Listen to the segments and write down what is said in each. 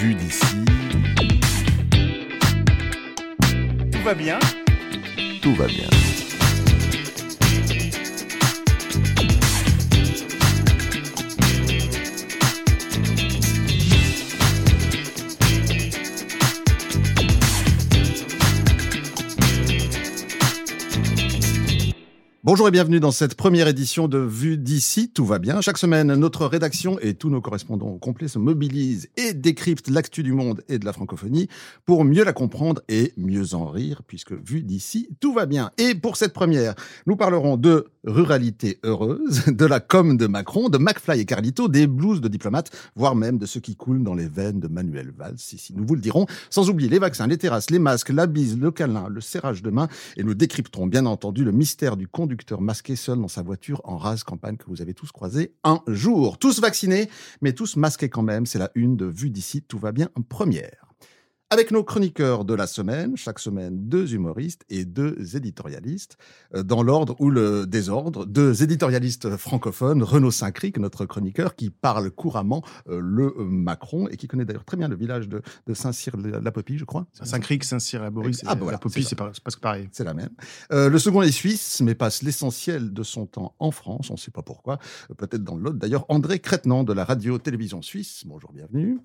Vu d'ici, Tout va bien tout va bien. Bonjour et bienvenue dans cette première édition de Vue d'ici, tout va bien. Chaque semaine, notre rédaction et tous nos correspondants au complet se mobilisent et décryptent l'actu du monde et de la francophonie pour mieux la comprendre et mieux en rire, puisque Vue d'ici, tout va bien. Et pour cette première, nous parlerons de ruralité heureuse, de la com de Macron, de McFly et Carlito, des blues de diplomates, voire même de ce qui coule dans les veines de Manuel Valls, ici, nous vous le dirons, sans oublier les vaccins, les terrasses, les masques, la bise, le câlin, le serrage de main, et nous décrypterons bien entendu le mystère du conducteur masqué seul dans sa voiture en rase campagne que vous avez tous croisé un jour. Tous vaccinés, mais tous masqués quand même, c'est la une de Vue d'ici, tout va bien, première. Avec nos chroniqueurs de la semaine, chaque semaine deux humoristes et deux éditorialistes, euh, dans l'ordre ou le désordre, deux éditorialistes francophones, Renaud Saint-Cric, notre chroniqueur, qui parle couramment euh, le Macron et qui connaît d'ailleurs très bien le village de, de Saint-Cyr-la-Popie, je crois. Saint-Cric, Saint-Cyr, la Boris, Ah, bah voilà, la Popie, c'est c'est pas- c'est presque pareil. C'est la même. Euh, le second est suisse, mais passe l'essentiel de son temps en France. On ne sait pas pourquoi. Euh, Peut-être dans l'autre. D'ailleurs, André Crétenant de la radio-télévision suisse. Bonjour, bienvenue.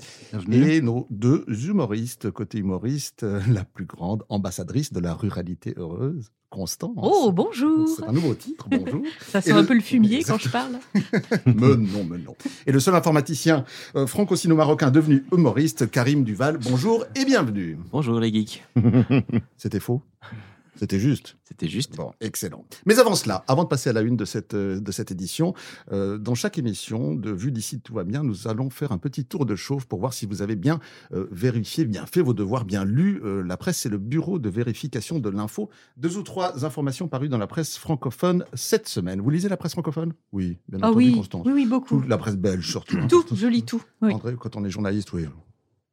Et nos deux humoristes, côté humoriste, euh, la plus grande ambassadrice de la ruralité heureuse, Constance. Oh, bonjour C'est un nouveau titre, bonjour. Ça sent un peu le fumier quand je parle. mais non, mais non. Et le seul informaticien euh, franco-sino-marocain devenu humoriste, Karim Duval. Bonjour et bienvenue. Bonjour les geeks. C'était faux C'était juste C'était juste. Bon, excellent. Mais avant cela, avant de passer à la une de cette, euh, de cette édition, euh, dans chaque émission de Vue d'ici tout va bien, nous allons faire un petit tour de chauffe pour voir si vous avez bien euh, vérifié, bien fait vos devoirs, bien lu euh, la presse. C'est le bureau de vérification de l'info. Deux ou trois informations parues dans la presse francophone cette semaine. Vous lisez la presse francophone? Oui, bien Ah entendu, oui, Constance. oui, oui, beaucoup. La presse belge surtout. hein, Tout, je lis tout. Oui. André, quand on est journaliste, oui,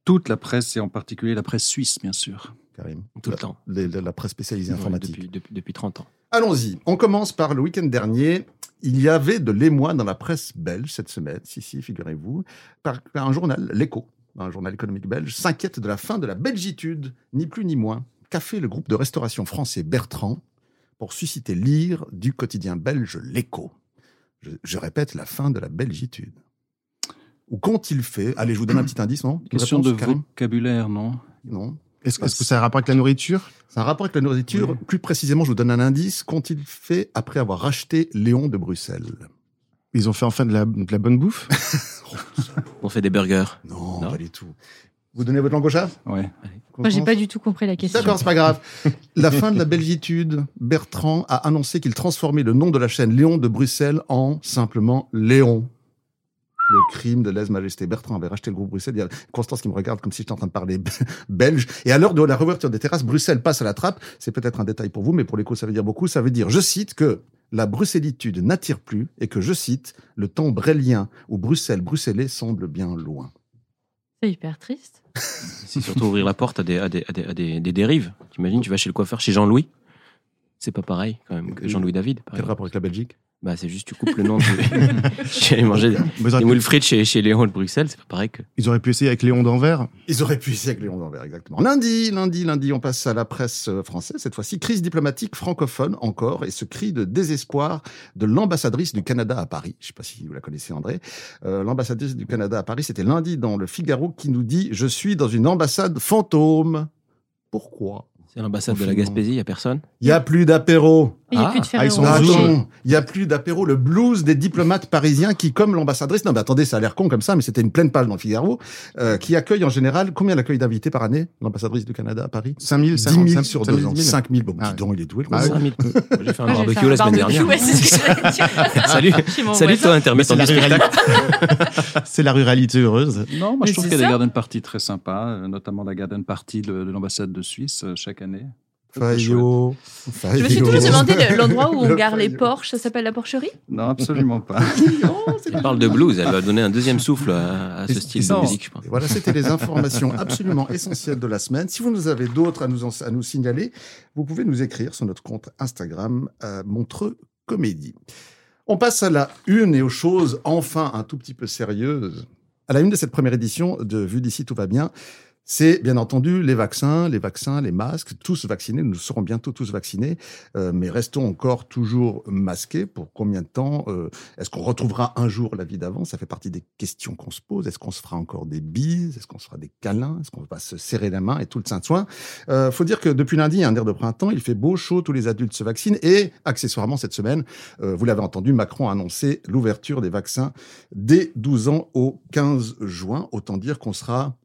toute la presse et en particulier la presse suisse, bien sûr. Karim. Tout le temps. les- la, presse spécialisée informatique. depuis, depuis, depuis 30 ans. Allons-y. On commence par le week-end dernier. Il y avait de l'émoi dans la presse belge cette semaine, si, si, figurez-vous, par par un journal, l'Echo, un journal économique belge, s'inquiète de la fin de la belgitude, ni plus ni moins. Qu'a fait le groupe de restauration français Bertrand pour susciter l'ire du quotidien belge l'Echo je, je répète, la fin de la belgitude. Ou qu'ont-ils fait Allez, je vous donne un petit indice, non Une Question réponse, de Karim vocabulaire, non Non Est-ce que ça a un rapport avec la nourriture c'est un rapport avec la nourriture. Oui. Plus précisément, je vous donne un indice. Qu'ont-ils fait après avoir racheté Léon de Bruxelles Ils ont fait enfin de la, de la bonne bouffe On fait des burgers. non, Non. pas du tout. Vous donnez votre langue au chat Ouais. Moi, j'ai pas du tout compris la question. D'accord, c'est pas grave. La fin de la belgitude. Bertrand a annoncé qu'il transformait le nom de la chaîne Léon de Bruxelles en simplement Léon. Le crime de lèse-majesté. Bertrand avait racheté le groupe Bruxelles. Il y a Constance qui me regarde comme si j'étais en train de parler belge. Et à l'heure de la réouverture des terrasses, Bruxelles passe à la trappe. C'est peut-être un détail pour vous, mais pour l'écho, ça veut dire beaucoup. Ça veut dire, je cite, que la bruxellitude n'attire plus et que, je cite, le temps brélien où Bruxelles, bruxellais semble bien loin. C'est hyper triste. C'est surtout ouvrir la porte à des, à des, à des, à des, des dérives. T'imagines, tu vas chez le coiffeur, chez Jean-Louis. C'est pas pareil quand même que Jean-Louis David. par Quel exemple. rapport avec la Belgique? Bah, c'est juste tu coupes le nom de. J'ai allé manger des, moules frites chez, chez Léon de Bruxelles, c'est pas pareil que. ils auraient pu essayer avec Léon d'Anvers. Ils auraient pu essayer avec Léon d'Anvers, exactement. Lundi, lundi, lundi, on passe à la presse euh, française. Cette fois-ci, crise diplomatique francophone encore et ce cri de désespoir de l'ambassadrice du Canada à Paris. Je ne sais pas si vous la connaissez, André. Euh, l'ambassadrice du Canada à Paris, c'était lundi dans le Figaro qui nous dit « Je suis dans une ambassade fantôme ». Pourquoi? C'est l'ambassade de la. Gaspésie, il n'y a personne? Il n'y a plus d'apéro. Il n'y a Ah, plus de ah, ils sont zoom. Attends, il n'y a plus d'apéro. Le blues des diplomates parisiens qui, comme l'ambassadrice, non mais attendez, ça a l'air con comme ça, mais c'était une pleine page dans le Figaro, euh, qui accueille en général, combien elle accueille d'invités par année, l'ambassadrice du Canada à Paris? 5000, 10 000 sur deux ans. 5 000. Bon, Ah dis donc, il est doué, le Ah gros. oui. 5000. J'ai fait un barbecue fait un la semaine barbecue, dernière. Salut, salut toi, intermittent C'est la, du spectacle. ruralité... c'est la ruralité heureuse. Non, moi Mais je trouve qu'il y a des garden parties très sympas, euh, notamment la garden party de, de l'ambassade de Suisse euh, chaque année. Très, très Fayot. Je me suis toujours demandé le- l'endroit où on Le gare les Fayot. Porsche, ça s'appelle la porcherie? Non, absolument pas. Elle parle de blues, elle va donner un deuxième souffle à, à ce style de non. musique, je pense. Et voilà, c'était les informations absolument essentielles de la semaine. Si vous nous avez d'autres à nous, en- à nous signaler, vous pouvez nous écrire sur notre compte Instagram euh, Montreux Comédie. On passe à la une et aux choses enfin un tout petit peu sérieuses. À la une de cette première édition de Vue d'ici, tout va bien. C'est bien entendu les vaccins, les vaccins, les masques, tous vaccinés. Nous serons bientôt tous vaccinés, euh, mais restons encore toujours masqués. Pour combien de temps Euh, Est-ce qu'on retrouvera un jour la vie d'avant? Ça fait partie des questions qu'on se pose. Est-ce qu'on se fera encore des bises? Est-ce qu'on se fera des câlins? Est-ce qu'on va se serrer la main et tout le saint soin euh, Faut dire que depuis lundi, il y a un air de printemps. Il fait beau, chaud, tous les adultes se vaccinent et accessoirement cette semaine, euh, vous l'avez entendu, Macron a annoncé l'ouverture des vaccins dès 12 ans au 15 juin. Autant dire qu'on sera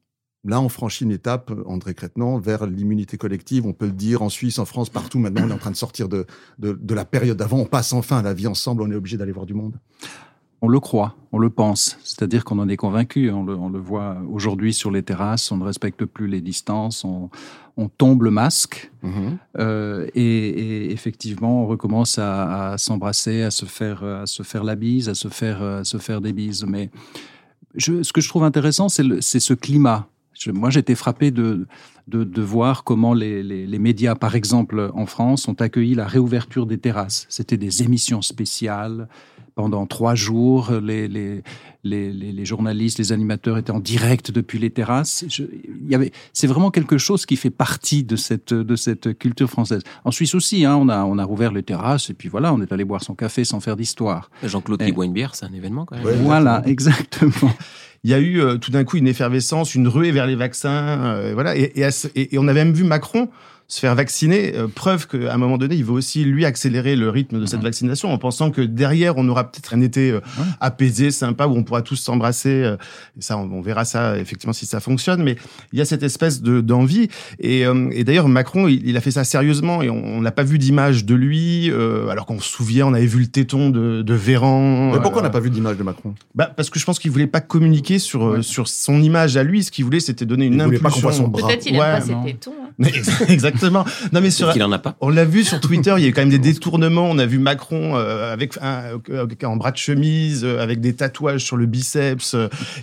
Là, on franchit une étape, André Crétenant, vers l'immunité collective. On peut le dire en Suisse, en France, partout. Maintenant, on est en train de sortir de, de, de la période d'avant. On passe enfin à la vie ensemble. On est obligé d'aller voir du monde. On le croit, on le pense, c'est-à-dire qu'on en est convaincu. On le, on le voit aujourd'hui sur les terrasses, on ne respecte plus les distances, on, on tombe le masque euh, et, et effectivement on recommence à, à s'embrasser, à se faire, à se faire la bise, à se faire, à se faire des bises. Mais je, ce que je trouve intéressant, c'est ce climat. Je- moi, j'étais frappé de, de, de voir comment les, les, les médias, par exemple en France, ont accueilli la réouverture des terrasses. C'était des émissions spéciales. Pendant trois jours, les, les, les, les, les journalistes, les animateurs étaient en direct depuis les terrasses. Je- il y avait, c'est vraiment quelque chose qui fait partie de cette, de cette culture française. En Suisse aussi, hein, on, a, on a rouvert les terrasses et puis voilà, on est allé boire son café sans faire d'histoire. Jean-Claude qui boit une bière, c'est un événement quand même. Ouais. Voilà, exactement. Il y a eu euh, tout d'un coup une effervescence, une ruée vers les vaccins, euh, voilà. Et, et, et on avait même vu Macron se faire vacciner, euh, preuve qu'à un moment donné, il veut aussi lui accélérer le rythme de cette vaccination, en pensant que derrière, on aura peut-être un été euh, Ouais. apaisé, sympa, où on pourra tous s'embrasser. euh, et ça, on, on verra ça effectivement si ça fonctionne. Mais il y a cette espèce de d'envie. Et, euh, et d'ailleurs, Macron, il, il a fait ça sérieusement, et on on n'a pas vu d'image de lui, euh, alors qu'on se souvient, on avait vu le téton de, de Véran. Mais pourquoi on n'a pas vu d'image de Macron? bah, parce que je pense qu'il voulait pas communiquer sur euh, Ouais. sur son image à lui. Ce qu'il voulait, c'était donner une Il pas qu'on impulsion. voit son bras. Peut-être il Ouais, pas ses tétons. Exactement. Non, mais sur, qu'il en a pas. on l'a vu sur Twitter. Il y a eu quand même des détournements. On a vu Macron euh, avec un euh, en bras de chemise, euh, avec des tatouages sur le biceps.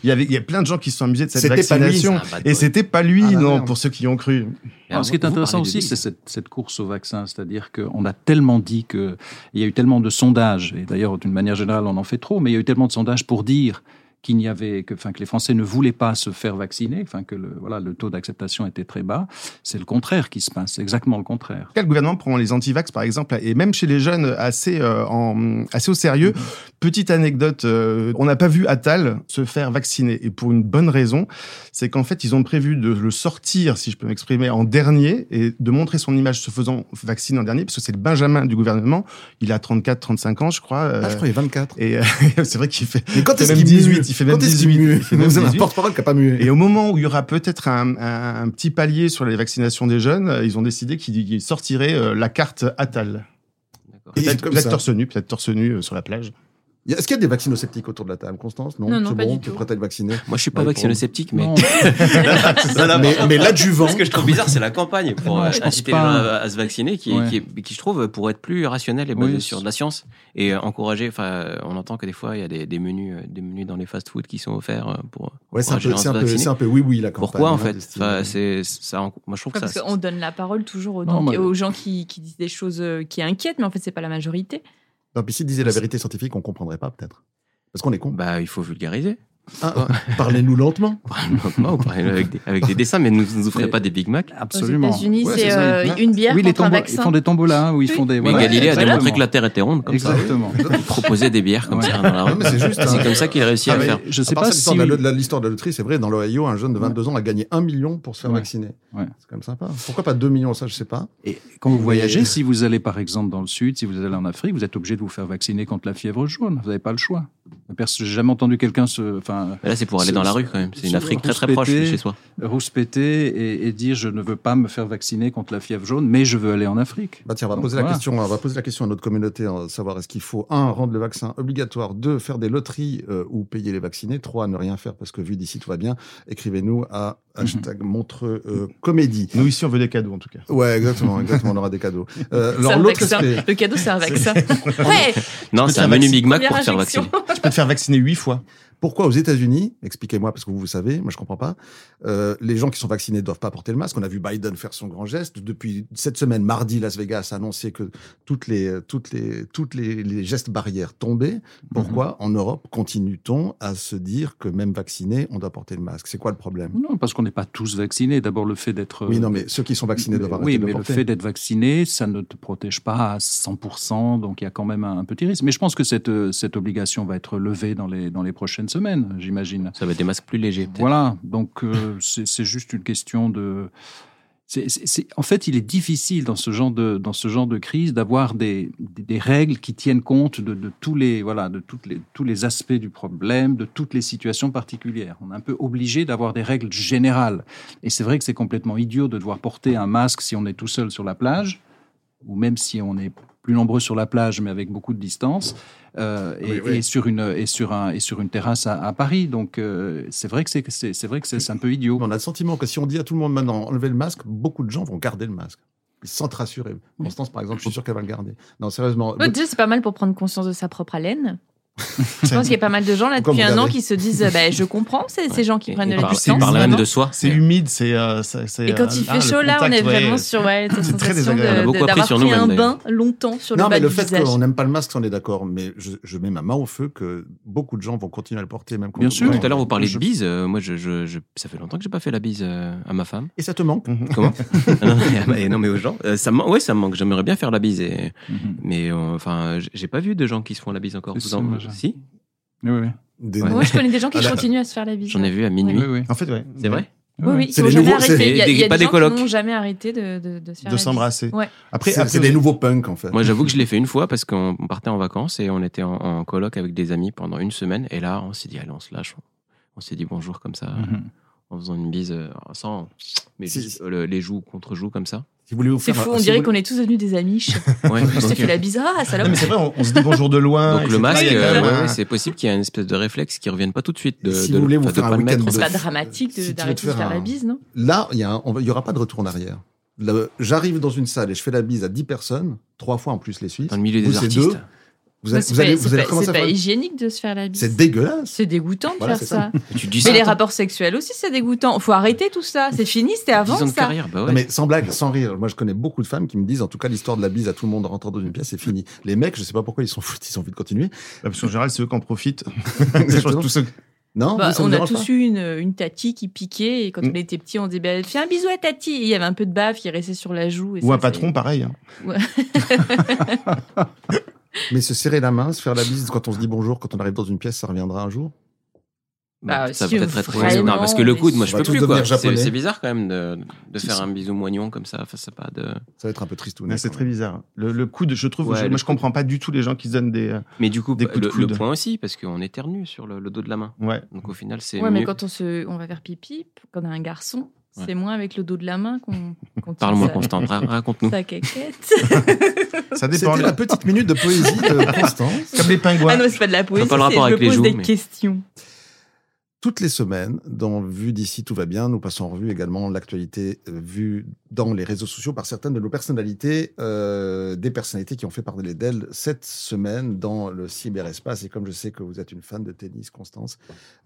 Il y avait, il y a plein de gens qui se sont amusés de cette C'était pas lui, vaccination. Et c'était pas lui, Ah, la non, merde. pour ceux qui y ont cru. Alors, ce qui est intéressant aussi, c'est cette, cette course au vaccin, c'est-à-dire qu'on a tellement dit que il y a eu tellement de sondages, et d'ailleurs d'une manière générale on en fait trop, mais il y a eu tellement de sondages pour dire qu'il n'y avait que, enfin, que les Français ne voulaient pas se faire vacciner, enfin que le, voilà, le taux d'acceptation était très bas. C'est le contraire qui se passe, c'est exactement le contraire. Le gouvernement prend les antivax, par exemple, et même chez les jeunes, assez, euh, en, assez au sérieux? Petite anecdote, euh, on n'a pas vu Attal se faire vacciner. Et pour une bonne raison, c'est qu'en fait, ils ont prévu de le sortir, si je peux m'exprimer, en dernier, et de montrer son image se faisant vacciner en dernier, parce que c'est le Benjamin du gouvernement. Il a 34, 35 ans, je crois. euh, Ah, je croyais 24. et euh, c'est vrai qu'il fait... Mais quand il est-ce qu'il même mue 18, il fait même Quand est-ce qu'il 18, mue il fait même un 18. porte-parole qui n'a pas mué. Et au moment où il y aura peut-être un, un- un petit palier sur les vaccinations des jeunes, euh, ils ont décidé qu'ils sortiraient euh, la carte Attal. D'accord. Et Peut-être torse nu, peut-être torse nu euh, sur la plage. Est-ce qu'il y a des vaccinosceptiques autour de la table, Constance? Non, Non, non, c'est pas bon, du tu tout. à être vaccinée Moi, je suis pas Ouais, vaccinosceptique, mais Non. mais, mais l'adjuvant. ce que je trouve bizarre, c'est la campagne pour Non, je pense inciter les gens à, à se vacciner, qui, Ouais. qui, est- qui, je trouve pourrait être plus rationnel et basé Oui, sur de la science et euh, encourager. Enfin, on entend que des fois, il y a des, des menus, euh, des menus dans les fast-food qui sont offerts euh, pour. Ouais, c'est un, pour peu, un, un oui, oui, la campagne. Pourquoi en hein, fait? enfin, c'est ça. Moi, je trouve Ouais, que parce ça. qu'on donne la parole toujours aux, gens qui, qui disent des choses euh, qui inquiètent, mais en fait, c'est pas la majorité. Non, puis s'il disait la vérité scientifique, on comprendrait pas peut-être. Parce qu'on est con. Bah, il faut vulgariser. Ah, Parlez-nous lentement. Non, ou avec, des, avec des dessins, mais ne nous, offrez Mais- pas des Big Mac. Absolument. Aux États-Unis, Ouais, c'est euh, une bière Oui, les un ils font des tombolas où ils font des. Mais Galilée a exactement. démontré que la Terre était ronde, comme ça. Exactement. Il proposait des bières comme ça dans la rue. Non, mais c'est juste, C'est hein. comme ça qu'il a réussi Ah, à faire. Je sais À pas si. l'histoire de la loterie, c'est vrai, dans l'Ohio, un jeune de 22 ans a gagné 1 million pour se faire Ouais. vacciner. Ouais. C'est quand même sympa. Pourquoi pas 2 millions, ça, je sais pas. Et quand vous voyagez, si vous allez par exemple dans le sud, si vous allez en Afrique, vous êtes obligé de vous faire vacciner contre la fièvre jaune. Vous n'avez pas le choix. J'ai jamais entendu quelqu'un se, enfin, là, c'est pour aller Se- dans la rue quand même. C'est une Afrique très très proche de chez soi. rouspéter et, et dire je ne veux pas me faire vacciner contre la fièvre jaune, mais je veux aller en Afrique. Bah tiens, on va Donc, poser la question. On va poser la question à notre communauté, hein, savoir est-ce qu'il faut un rendre le vaccin obligatoire, deux faire des loteries euh, ou payer les vaccinés, trois ne rien faire parce que vu d'ici tout va bien. Écrivez-nous à hashtag Montreux euh, Comédie. Nous, ici, on veut des cadeaux, en tout cas. Ouais, exactement, exactement. On aura des cadeaux. Euh, C'est alors un l'autre vaccin. aspect. Le cadeau, c'est un vaccin. Ouais, Non, c'est un menu. Big Mac pour faire vacciner. Tu peux te faire vacciner huit fois. Pourquoi aux États-Unis Expliquez-moi parce que vous vous savez, moi je comprends pas. Euh, les gens qui sont vaccinés ne doivent pas porter le masque. On a vu Biden faire son grand geste. Depuis cette semaine, mardi, Las Vegas a annoncé que toutes les toutes les toutes les, les gestes barrières tombaient. Pourquoi en Europe continue-t-on à se dire que même vaccinés, on doit porter le masque? C'est quoi le problème? Non, parce qu'on n'est pas tous vaccinés. D'abord, le fait d'être. Oui, non, mais ceux qui sont vaccinés Mais- doivent oui, mais le le fait d'être vacciné, ça ne te protège pas à 100%, donc il y a quand même un, un petit risque. Mais je pense que cette, euh, cette obligation va être levée dans les, dans les prochaines semaines, j'imagine. Ça va être des masques plus légers. Voilà, donc euh, c'est juste une question de... c'est- c'est- en fait, il est difficile dans ce genre de, dans ce genre de crise d'avoir des, des, des règles qui tiennent compte de, de tous, les, voilà, de toutes les, tous les aspects du problème, de toutes les situations particulières. On est un peu obligé d'avoir des règles générales. Et c'est vrai que c'est complètement idiot de devoir porter un masque si on est tout seul sur la plage, ou même si on est plus nombreux sur la plage, mais avec beaucoup de distance, euh, et, Oui, oui. et sur une et sur un et sur une terrasse à, à Paris. Donc euh, c'est vrai que c'est c'est c'est vrai que c'est un peu idiot. On a le sentiment que si on dit à tout le monde maintenant enlevez le masque, beaucoup de gens vont garder le masque. Ils se sentent rassurés. Constance, par exemple, je suis sûr qu'elle va le garder. Non, sérieusement. Déjà, c'est pas mal pour prendre conscience de sa propre haleine. Je pense qu'il y a pas mal de gens là Pourquoi depuis un an qui se disent euh, bah, je comprends, c'est ces gens qui Et- prennent et de la distance. et par là même vraiment. de soi. C'est humide, c'est. euh, ça- c'est, Et quand euh, il ah, fait le chaud là, on est ouais, vraiment sur ouais, cette c'est très sensation de- désagréable. On a beaucoup de- appris d'avoir sur pris un bain longtemps sur le Non, bas mais le du fait visage. qu'on n'aime pas le masque, on est d'accord. Mais je, je mets ma main au feu que beaucoup de gens vont continuer à le porter, même quand Bien sûr. Ouais. Tout à l'heure, vous parliez Je- de bise. euh, moi, ça fait longtemps que j'ai pas fait la bise euh, à ma femme. Et ça te manque Mhm. Comment? Ah non, mais, non, mais aux gens. euh, ça me, ouais, ça me manque. J'aimerais bien faire la bise. Mhm. mais euh, enfin, j'ai pas vu de gens qui se font la bise encore. Si, moi, Oui, oui. Des- Ouais, je connais des gens qui Ah, continuent à se faire la bise. J'en ai vu à minuit. Oui, oui. En fait, ouais. C'est vrai Oui, oui, C'est jamais nouveaux- c'est arrêté. Il y a, des- y a pas des des gens colocs. qui n'ont jamais arrêté de, de, de se faire De la s'embrasser. Ouais. Après, C'est des nouveaux punks, en fait. Moi, j'avoue que je l'ai fait une fois parce qu'on on partait en vacances et on était en, en coloc avec des amis pendant une semaine. Et là, on s'est dit, allez, on se lâche. On s'est dit bonjour comme ça, Mhm. en faisant une bise euh, sans. Mais Si- juste, euh, le- les joues contre joues comme ça. Si vous voulez vous C'est fou, un- on si dirait vous qu'on est tous devenus des amis. Ouais, On s'est fait la bise. Ah, Non, salope. mais c'est vrai, on, on se dit bonjour de loin. donc le masque, euh, ouais, ouais, c'est possible qu'il y ait une espèce de réflexe qui revienne pas tout de suite. De, Si de- vous voulez vous de faire pas un week-end C'est de- pas dramatique d'arrêter de faire la bise, non Là, il y, a un- on va- il y aura pas de retour en arrière. J'arrive dans une salle et je fais la bise à 10 personnes, trois fois en plus les Suisses. dans le milieu des artistes. Vous, allez- C'est vous pas- allez, c'est vous allez pas- commencer c'est à pas faire... hygiénique de se faire la bise. C'est dégueulasse. C'est dégoûtant de Voilà, faire ça. Tu dis Mais ça. les rapports sexuels aussi, c'est dégoûtant. Faut arrêter tout ça. C'est fini, c'était avant 10 ans de ça. carrière, bah ouais. Non, mais sans blague, sans rire. Moi, je connais beaucoup de femmes qui me disent, en tout cas, l'histoire de la bise à tout le monde en rentrant dans une pièce, c'est fini. Les mecs, je sais pas pourquoi ils sont foutus, ils ont envie de continuer. Parce qu'en général, c'est eux qui en profitent. Exactement. Tous ceux- Non, Bah, vous, on a tous pas eu une, une tati qui piquait et quand Mm. on était petit, on disait bah, fais un bisou à tati. Et il y avait un peu de bave qui restait sur la joue. et Ou ça, un patron, pareil. hein. Mais se serrer la main, se faire la bise quand on se dit bonjour, quand on arrive dans une pièce, ça reviendra un jour? Bah, ça si, peut être très très vraiment, Non, parce que le coude, moi, je peux plus, quoi. C'est bizarre, quand même, de, de faire un bisou moignon comme ça. Enfin, c'est pas de... Ça va être un peu triste. Ouais, c'est très bizarre. Le, le coude, je trouve, Ouais, je- le moi, je comprends pas du tout les gens qui se donnent des. euh, Mais du coup, Des bah, coups de le, le coude. point aussi, parce qu'on éternue sur le, le dos de la main. Ouais. Donc au final, c'est Ouais, mais quand on, se, on va faire pipi, quand on a un garçon, Ouais. c'est moins avec le dos de la main qu'on Parle-moi, ra- raconte-nous. sa caquette. Ça dépend. C'était la petite minute de poésie de Constance. Comme les pingouins. Ah non, c'est pas de la poésie, pas le rapport je avec les pose joues, des mais- questions. Toutes les semaines, dans Vue d'ici, tout va bien, nous passons en revue également l'actualité euh, vue dans les réseaux sociaux par certaines de nos personnalités, euh, des personnalités qui ont fait parler d'elles cette semaine dans le cyberespace. Et comme je sais que vous êtes une fan de tennis, Constance,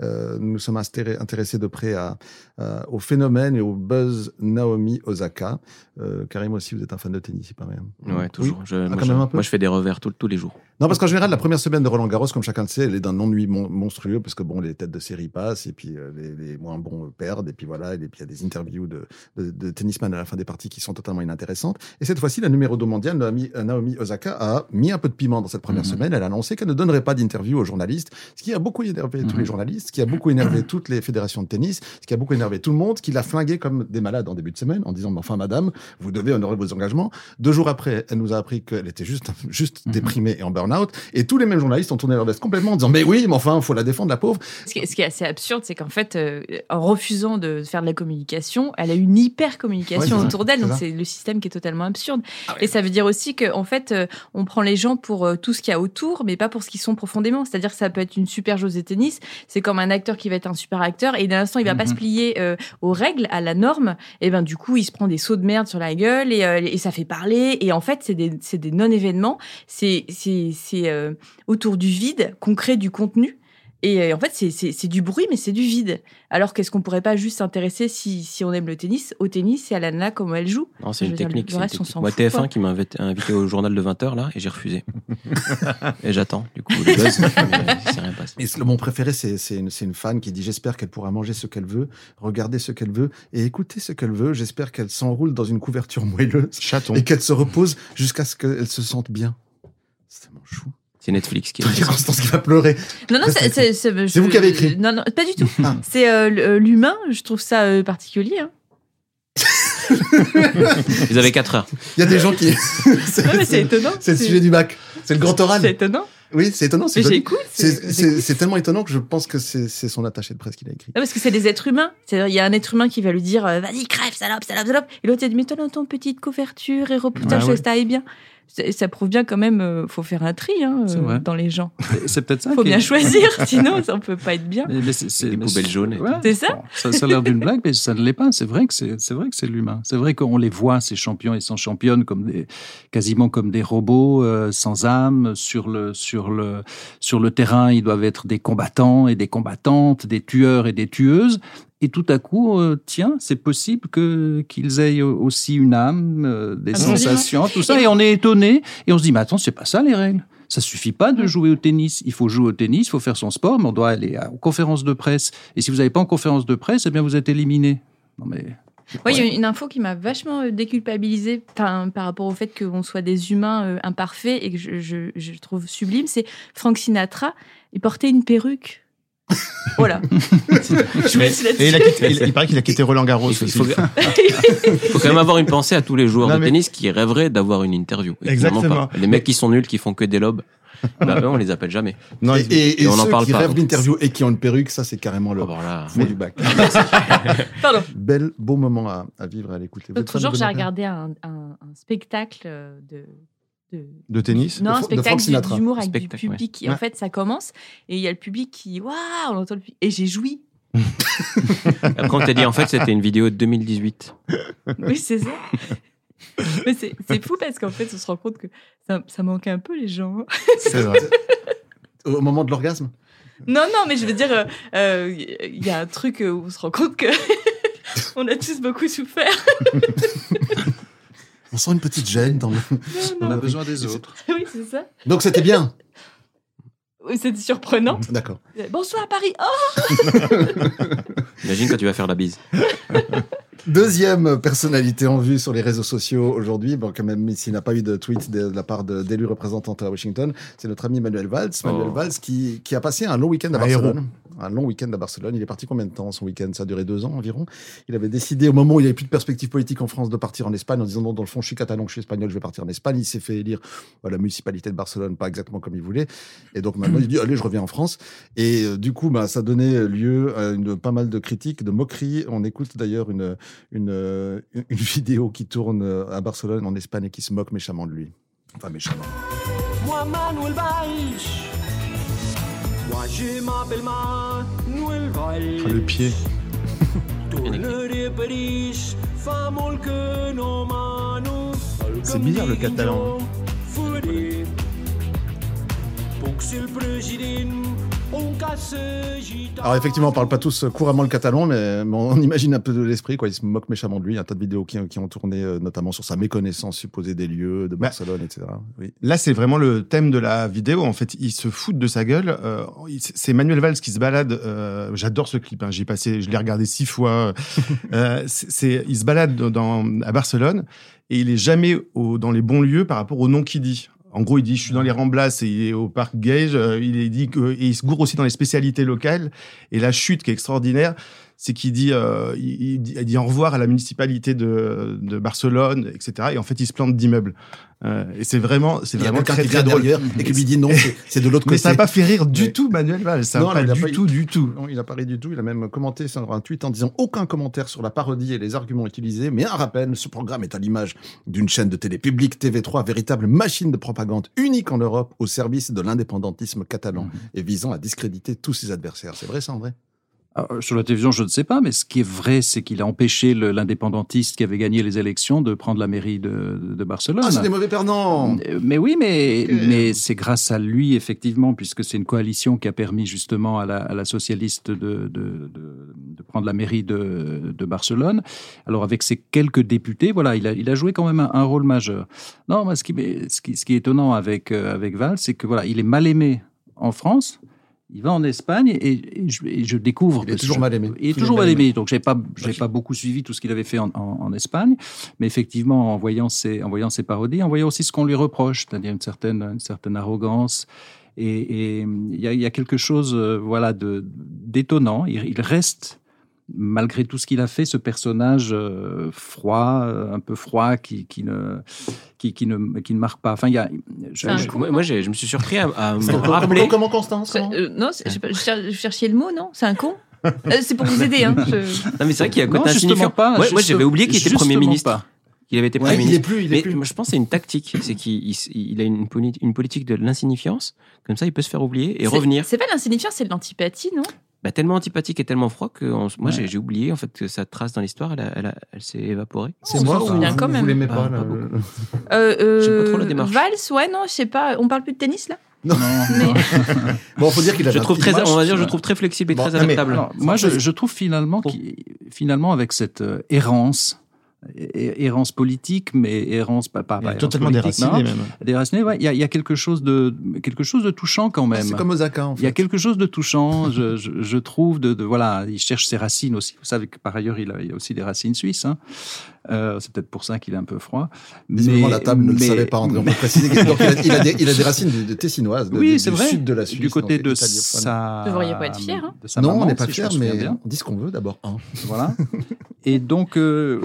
euh, nous sommes intéressés de près à, à- au phénomène et au buzz Naomi Osaka. Euh, Karim aussi, vous êtes un fan de tennis, il paraît. hein. Ouais, toujours. Je, Ah, moi, je, moi, je fais des revers tout- tous les jours. Non, parce qu'en général, la première semaine de Roland Garros, comme chacun le sait, elle est d'un ennui mon- monstrueux, parce que bon, les têtes de série passent, et puis euh, les, les moins bons perdent, et puis voilà, et puis il y a des interviews de, de, de tennisman à la fin des parties qui sont totalement inintéressantes. Et cette fois-ci, la numéro 2 mondiale, Naomi, euh, Naomi Osaka, a mis un peu de piment dans cette première Mhm. semaine. Elle a annoncé qu'elle ne donnerait pas d'interview aux journalistes, ce qui a beaucoup énervé tous Mhm. les journalistes, ce qui a beaucoup énervé toutes les fédérations de tennis, ce qui a beaucoup énervé tout le monde, ce qui l'a flingué comme des malades en début de semaine, en disant, mais enfin, madame, vous devez honorer vos engagements. Deux jours après, elle nous a appris qu'elle était juste, juste Mhm. déprimée et en burn-out. Et tous les mêmes journalistes ont tourné leur veste complètement en disant, mais oui, mais enfin, faut la défendre, la pauvre. Ce qui, est, ce qui est assez absurde, c'est qu'en fait, euh, en refusant de faire de la communication, elle a une hyper communication Ouais, c'est autour d'elle. Donc c'est le système qui est totalement absurde. Ah Et ça veut dire aussi qu'en fait, euh, on prend les gens pour euh, tout ce qu'il y a autour, mais pas pour ce qu'ils sont profondément. C'est-à-dire que ça peut être une super joueuse de tennis. C'est comme un acteur qui va être un super acteur et d'un instant, il va pas Mhm. se plier euh, aux règles, à la norme. Et ben du coup, il se prend des sauts de merde sur la gueule et, euh, et ça fait parler. Et en fait, c'est des, non-événements. C'est c'est euh, autour du vide qu'on crée du contenu. Et euh, en fait, c'est- du bruit, mais c'est du vide. Alors qu'est-ce qu'on pourrait pas juste s'intéresser, si, si on aime le tennis, au tennis et à la nana, comment elle joue? Non, c'est une une technique. Moi, fout, TF1 quoi. qui m'a invité, invité au journal de 20h, là, et j'ai refusé. et j'attends, du coup, le buzz, mais s'est rien passé. Et le- mon préféré, c'est une, c'est une fan qui dit J'espère qu'elle pourra manger ce qu'elle veut, regarder ce qu'elle veut et écouter ce qu'elle veut. J'espère qu'elle s'enroule dans une couverture moelleuse Chaton. et qu'elle se repose jusqu'à ce qu'elle se sente bien. C'est tellement chou. C'est Netflix qui a Constance qui va pleurer. Non, non, Ouais, c'est c'est- c'est- c'est vous qui avez écrit. Non, non, pas du tout. Ah. C'est euh, euh, l'humain, je trouve ça euh, particulier. hein. Ils avaient 4 heures. Il y a des gens qui. c'est c'est étonnant. c'est le sujet du bac. C'est le grand C'est oral. étonnant. Oui, c'est étonnant. c'est Mais joli. j'écoute. C'est- c'est- C'est c'est tellement étonnant que je pense que c'est c'est son attaché de presse qui l'a écrit. Non, parce que c'est des êtres humains. Il y a un être humain qui va lui dire Vas-y, crève, salope, salope, salope. Et l'autre, il dit Mais toi, dans ton petite couverture et reportage, Ah ouais. ça aille bien. Ça prouve bien quand même, euh, faut faire un tri hein, euh, dans les gens. C'est peut-être ça. Faut bien est- choisir, sinon ça ne peut pas être bien. Mais- mais c'est- Des mais poubelles jaunes et ouais. C'est ça Bon, ça, ça a l'air d'une blague, mais ça ne l'est pas. C'est vrai que c'est c'est vrai que c'est l'humain. C'est vrai qu'on les voit ces champions et sans championnes comme des quasiment comme des robots euh, sans âme sur le sur le sur le terrain. Ils doivent être des combattants et des combattantes, des tueurs et des tueuses. Et tout à coup, euh, tiens, c'est possible que qu'ils aient aussi une âme, euh, des Absolument. sensations, tout ça. Et on est étonné et on se dit, mais attends, c'est pas ça les règles. Ça suffit pas de Mm. jouer au tennis. Il faut jouer au tennis, il faut faire son sport, mais on doit aller à- aux conférences de presse. Et si vous n'avez pas en conférence de presse, eh bien vous êtes éliminé. Non mais. Ouais, il y a une info qui m'a vachement euh, déculpabilisée par rapport au fait qu'on soit des humains euh, imparfaits et que je, je- je trouve sublime. C'est Frank Sinatra, il portait une perruque. voilà. Et il, a quitté- il, il paraît qu'il a quitté Roland Garros Il faut, il aussi. faut- il faut quand même avoir une pensée à tous les joueurs Non, de mais- tennis qui rêveraient d'avoir une interview. Exactement. pas. Les mecs qui sont nuls, qui font que des lobes, bah, eux, on les appelle jamais. Non, et et, et on en ceux parle qui pas. rêvent d'interview et qui ont une perruque, ça, c'est carrément le Oh, voilà. fond du bac. Pardon. Bel, beau moment à, à vivre et à l'écouter. L'autre jour, j'ai regardé un, un- un spectacle euh, de. De... de tennis. Non, De un spectacle d'humour avec Spectacle, du ouais. public. Et en Ouais. fait, ça commence et il y a le public qui. Waouh, on entend le public. Et j'ai joui. Après, on t'a dit, en fait, c'était une vidéo de 2018. Oui, c'est ça. Mais c'est c'est fou parce qu'en fait, on se rend compte que ça, ça manquait un peu les gens. C'est vrai. Au moment de l'orgasme? Non, non, mais je veux dire, euh, euh, il y a un truc euh, où on se rend compte que on a tous beaucoup souffert. On sent une petite gêne dans le... On a besoin des autres. oui, c'est ça. Donc c'était bien. C'était surprenant. D'accord. Bonsoir Paris. Oh Imagine quand tu vas faire la bise. Deuxième personnalité en vue sur les réseaux sociaux aujourd'hui, bon, quand même, s'il n'a pas eu de tweet de, de la part de- d'élus représentants à Washington, c'est notre ami Manuel Valls. Manuel Oh. Valls qui, qui a passé un long week-end à Un héros. Barcelone. Un long week-end à Barcelone. Il est parti combien de temps son week-end? Ça a duré deux ans environ. Il avait décidé, au moment où il n'y avait plus de perspective politique en France, de partir en Espagne en disant non, dans le fond, je suis catalan, je suis espagnol, je vais partir en Espagne. Il s'est fait élire la municipalité de Barcelone, pas exactement comme il voulait. Et donc maintenant, il dit allez, je reviens en France. Et euh, du coup, bah, ça donnait lieu à pas mal de critiques, de moqueries. On écoute d'ailleurs une, une, euh, vidéo qui tourne euh, à Barcelone, en Espagne, et qui se moque méchamment de lui. Enfin, méchamment. Moi Manuel Valls. Moi je m'appelle Manuel Valls. Ah, le pied. Nu C'est bizarre, le catalan. Alors effectivement, on parle pas tous couramment le catalan, mais, on imagine un peu de l'esprit. Quoi. Ils se moquent méchamment de lui. Il y a un tas de vidéos qui, qui ont tourné, euh, notamment sur sa méconnaissance supposée des lieux, de Bah, Barcelone, etc. Oui. Là, c'est vraiment le thème de la vidéo. En fait, ils se foutent de sa gueule. Euh, il- c'est Manuel Valls qui se balade. euh, J'adore ce clip. Hein. J'ai passé, je l'ai regardé six fois. euh, c'est, c'est- il se balade dans, à Barcelone et il est jamais au, dans les bons lieux par rapport au nom qu'il dit. En gros, il dit je suis dans les Ramblas et il est au parc Gage. euh, Il est dit que et il se gourre aussi dans les spécialités locales. Et la chute qui est extraordinaire, c'est qu'il dit, euh, il, il dit, il dit au revoir à la municipalité de, de Barcelone, etc. Et en fait, il se plante d'immeubles. Euh, et c'est vraiment, c'est Il a vraiment très qui très drôle. et qui lui dit non, c'est- de l'autre Mais côté. ça n'a pas fait rire du Ouais. tout Manuel Valls. Ça Non, n'a il pas a du pas- tout, du tout. Non, il n'a pas ri du tout. Il a même commenté sur un tweet en disant aucun commentaire sur la parodie et les arguments utilisés, mais un rappel, ce programme est à l'image d'une chaîne de télé publique TV3, véritable machine de propagande unique en Europe au service de l'indépendantisme catalan et visant à discréditer tous ses adversaires. C'est vrai ça, André Alors, Ah, sur la télévision, je ne sais pas, mais ce qui est vrai, c'est qu'il a empêché l'indépendantiste qui avait gagné les élections de prendre la mairie de, de Barcelone. Ah, c'est des mauvais perdants Euh, Mais oui, mais, mais c'est grâce à lui, effectivement, puisque c'est une coalition qui a permis justement à la, à la socialiste de, de, de, de prendre la mairie de, Barcelone. Alors, avec ses quelques députés, voilà, il a, il a joué quand même un, un rôle majeur. Non, moi, ce qui, m'est- ce qui, ce qui est étonnant avec, euh, avec Valls, c'est que voilà, il est mal aimé en France. Il va en Espagne et, et je, et je découvre. Il est toujours je- mal aimé. Il est toujours mal aimé. aimé. Donc, j'ai pas, j'ai pas beaucoup suivi tout ce qu'il avait fait en, en, en Espagne. Mais effectivement, en voyant ses, en voyant ses parodies, en voyant aussi ce qu'on lui reproche, c'est-à-dire une certaine, une certaine arrogance. Et il y, a, il y a quelque chose, euh, voilà, de d'étonnant. Il, il reste, malgré tout ce qu'il a fait, ce personnage euh, froid, euh, un peu froid, qui, qui ne, qui, qui ne, qui ne marque pas. Enfin, il y a. je- je- Moi, je me suis surpris à, à me rappeler. comment, Constance C'est- comment euh, non, je, cherchais le mot, non? C'est un con? Euh, C'est pour vous aider. Hein. je- Non, mais c'est vrai qu'il y a un côté insignifiant. pas, Moi, moi, j'avais oublié qu'il était Premier ministre. pas. Qu'il avait été Ouais, Premier il est ministre. plus, il est Mais plus. moi, je pense que c'est une tactique. C'est qu'il il, il a une, poli- une politique de l'insignifiance. Comme ça, il peut se faire oublier et revenir. C'est pas l'insignifiance, c'est de l'antipathie, non? Bah, tellement antipathique et tellement froid que on- moi, Ouais. j'ai oublié en fait que sa trace dans l'histoire, elle, elle, s'est évaporée. C'est moi, souvient vous, quand vous même. l'aimez Pas- pas, pas euh, J'aime pas trop la euh, démarche. Valls, ouais, non, je sais pas. On parle plus de tennis là? Non. Mais- Bon, faut dire qu'il a Je trouve très, on va dire, je- je trouve très flexible et Bon, très non, mais- adaptable. Alors, moi, je, je trouve finalement, finalement, avec cette euh, errance, errance politique, mais errance pas, pas, pas totalement politique, déraciné non. même. Déraciné, ouais. Il y a, il y a quelque chose de, quelque chose de touchant quand Ah, même. C'est comme Osaka, en fait. Il y a quelque chose de touchant, je, je, je trouve, de, de voilà, il cherche ses racines aussi. Vous savez que par ailleurs, il a, il a aussi des racines suisses. Hein. Euh, c'est peut-être pour ça qu'il est un peu froid. Visiblement, la table ne le mais- savait pas, André. On peut préciser. donc, il, a, il a des, il a des racines de, de tessinoises, de- Oui, du, vrai. sud de la Suisse. du côté de sa. Vous devriez pas être fier, hein. de sa Non, maman, on n'est pas si je souviens mais bien. on dit ce qu'on veut d'abord. hein. Voilà. Et donc, euh,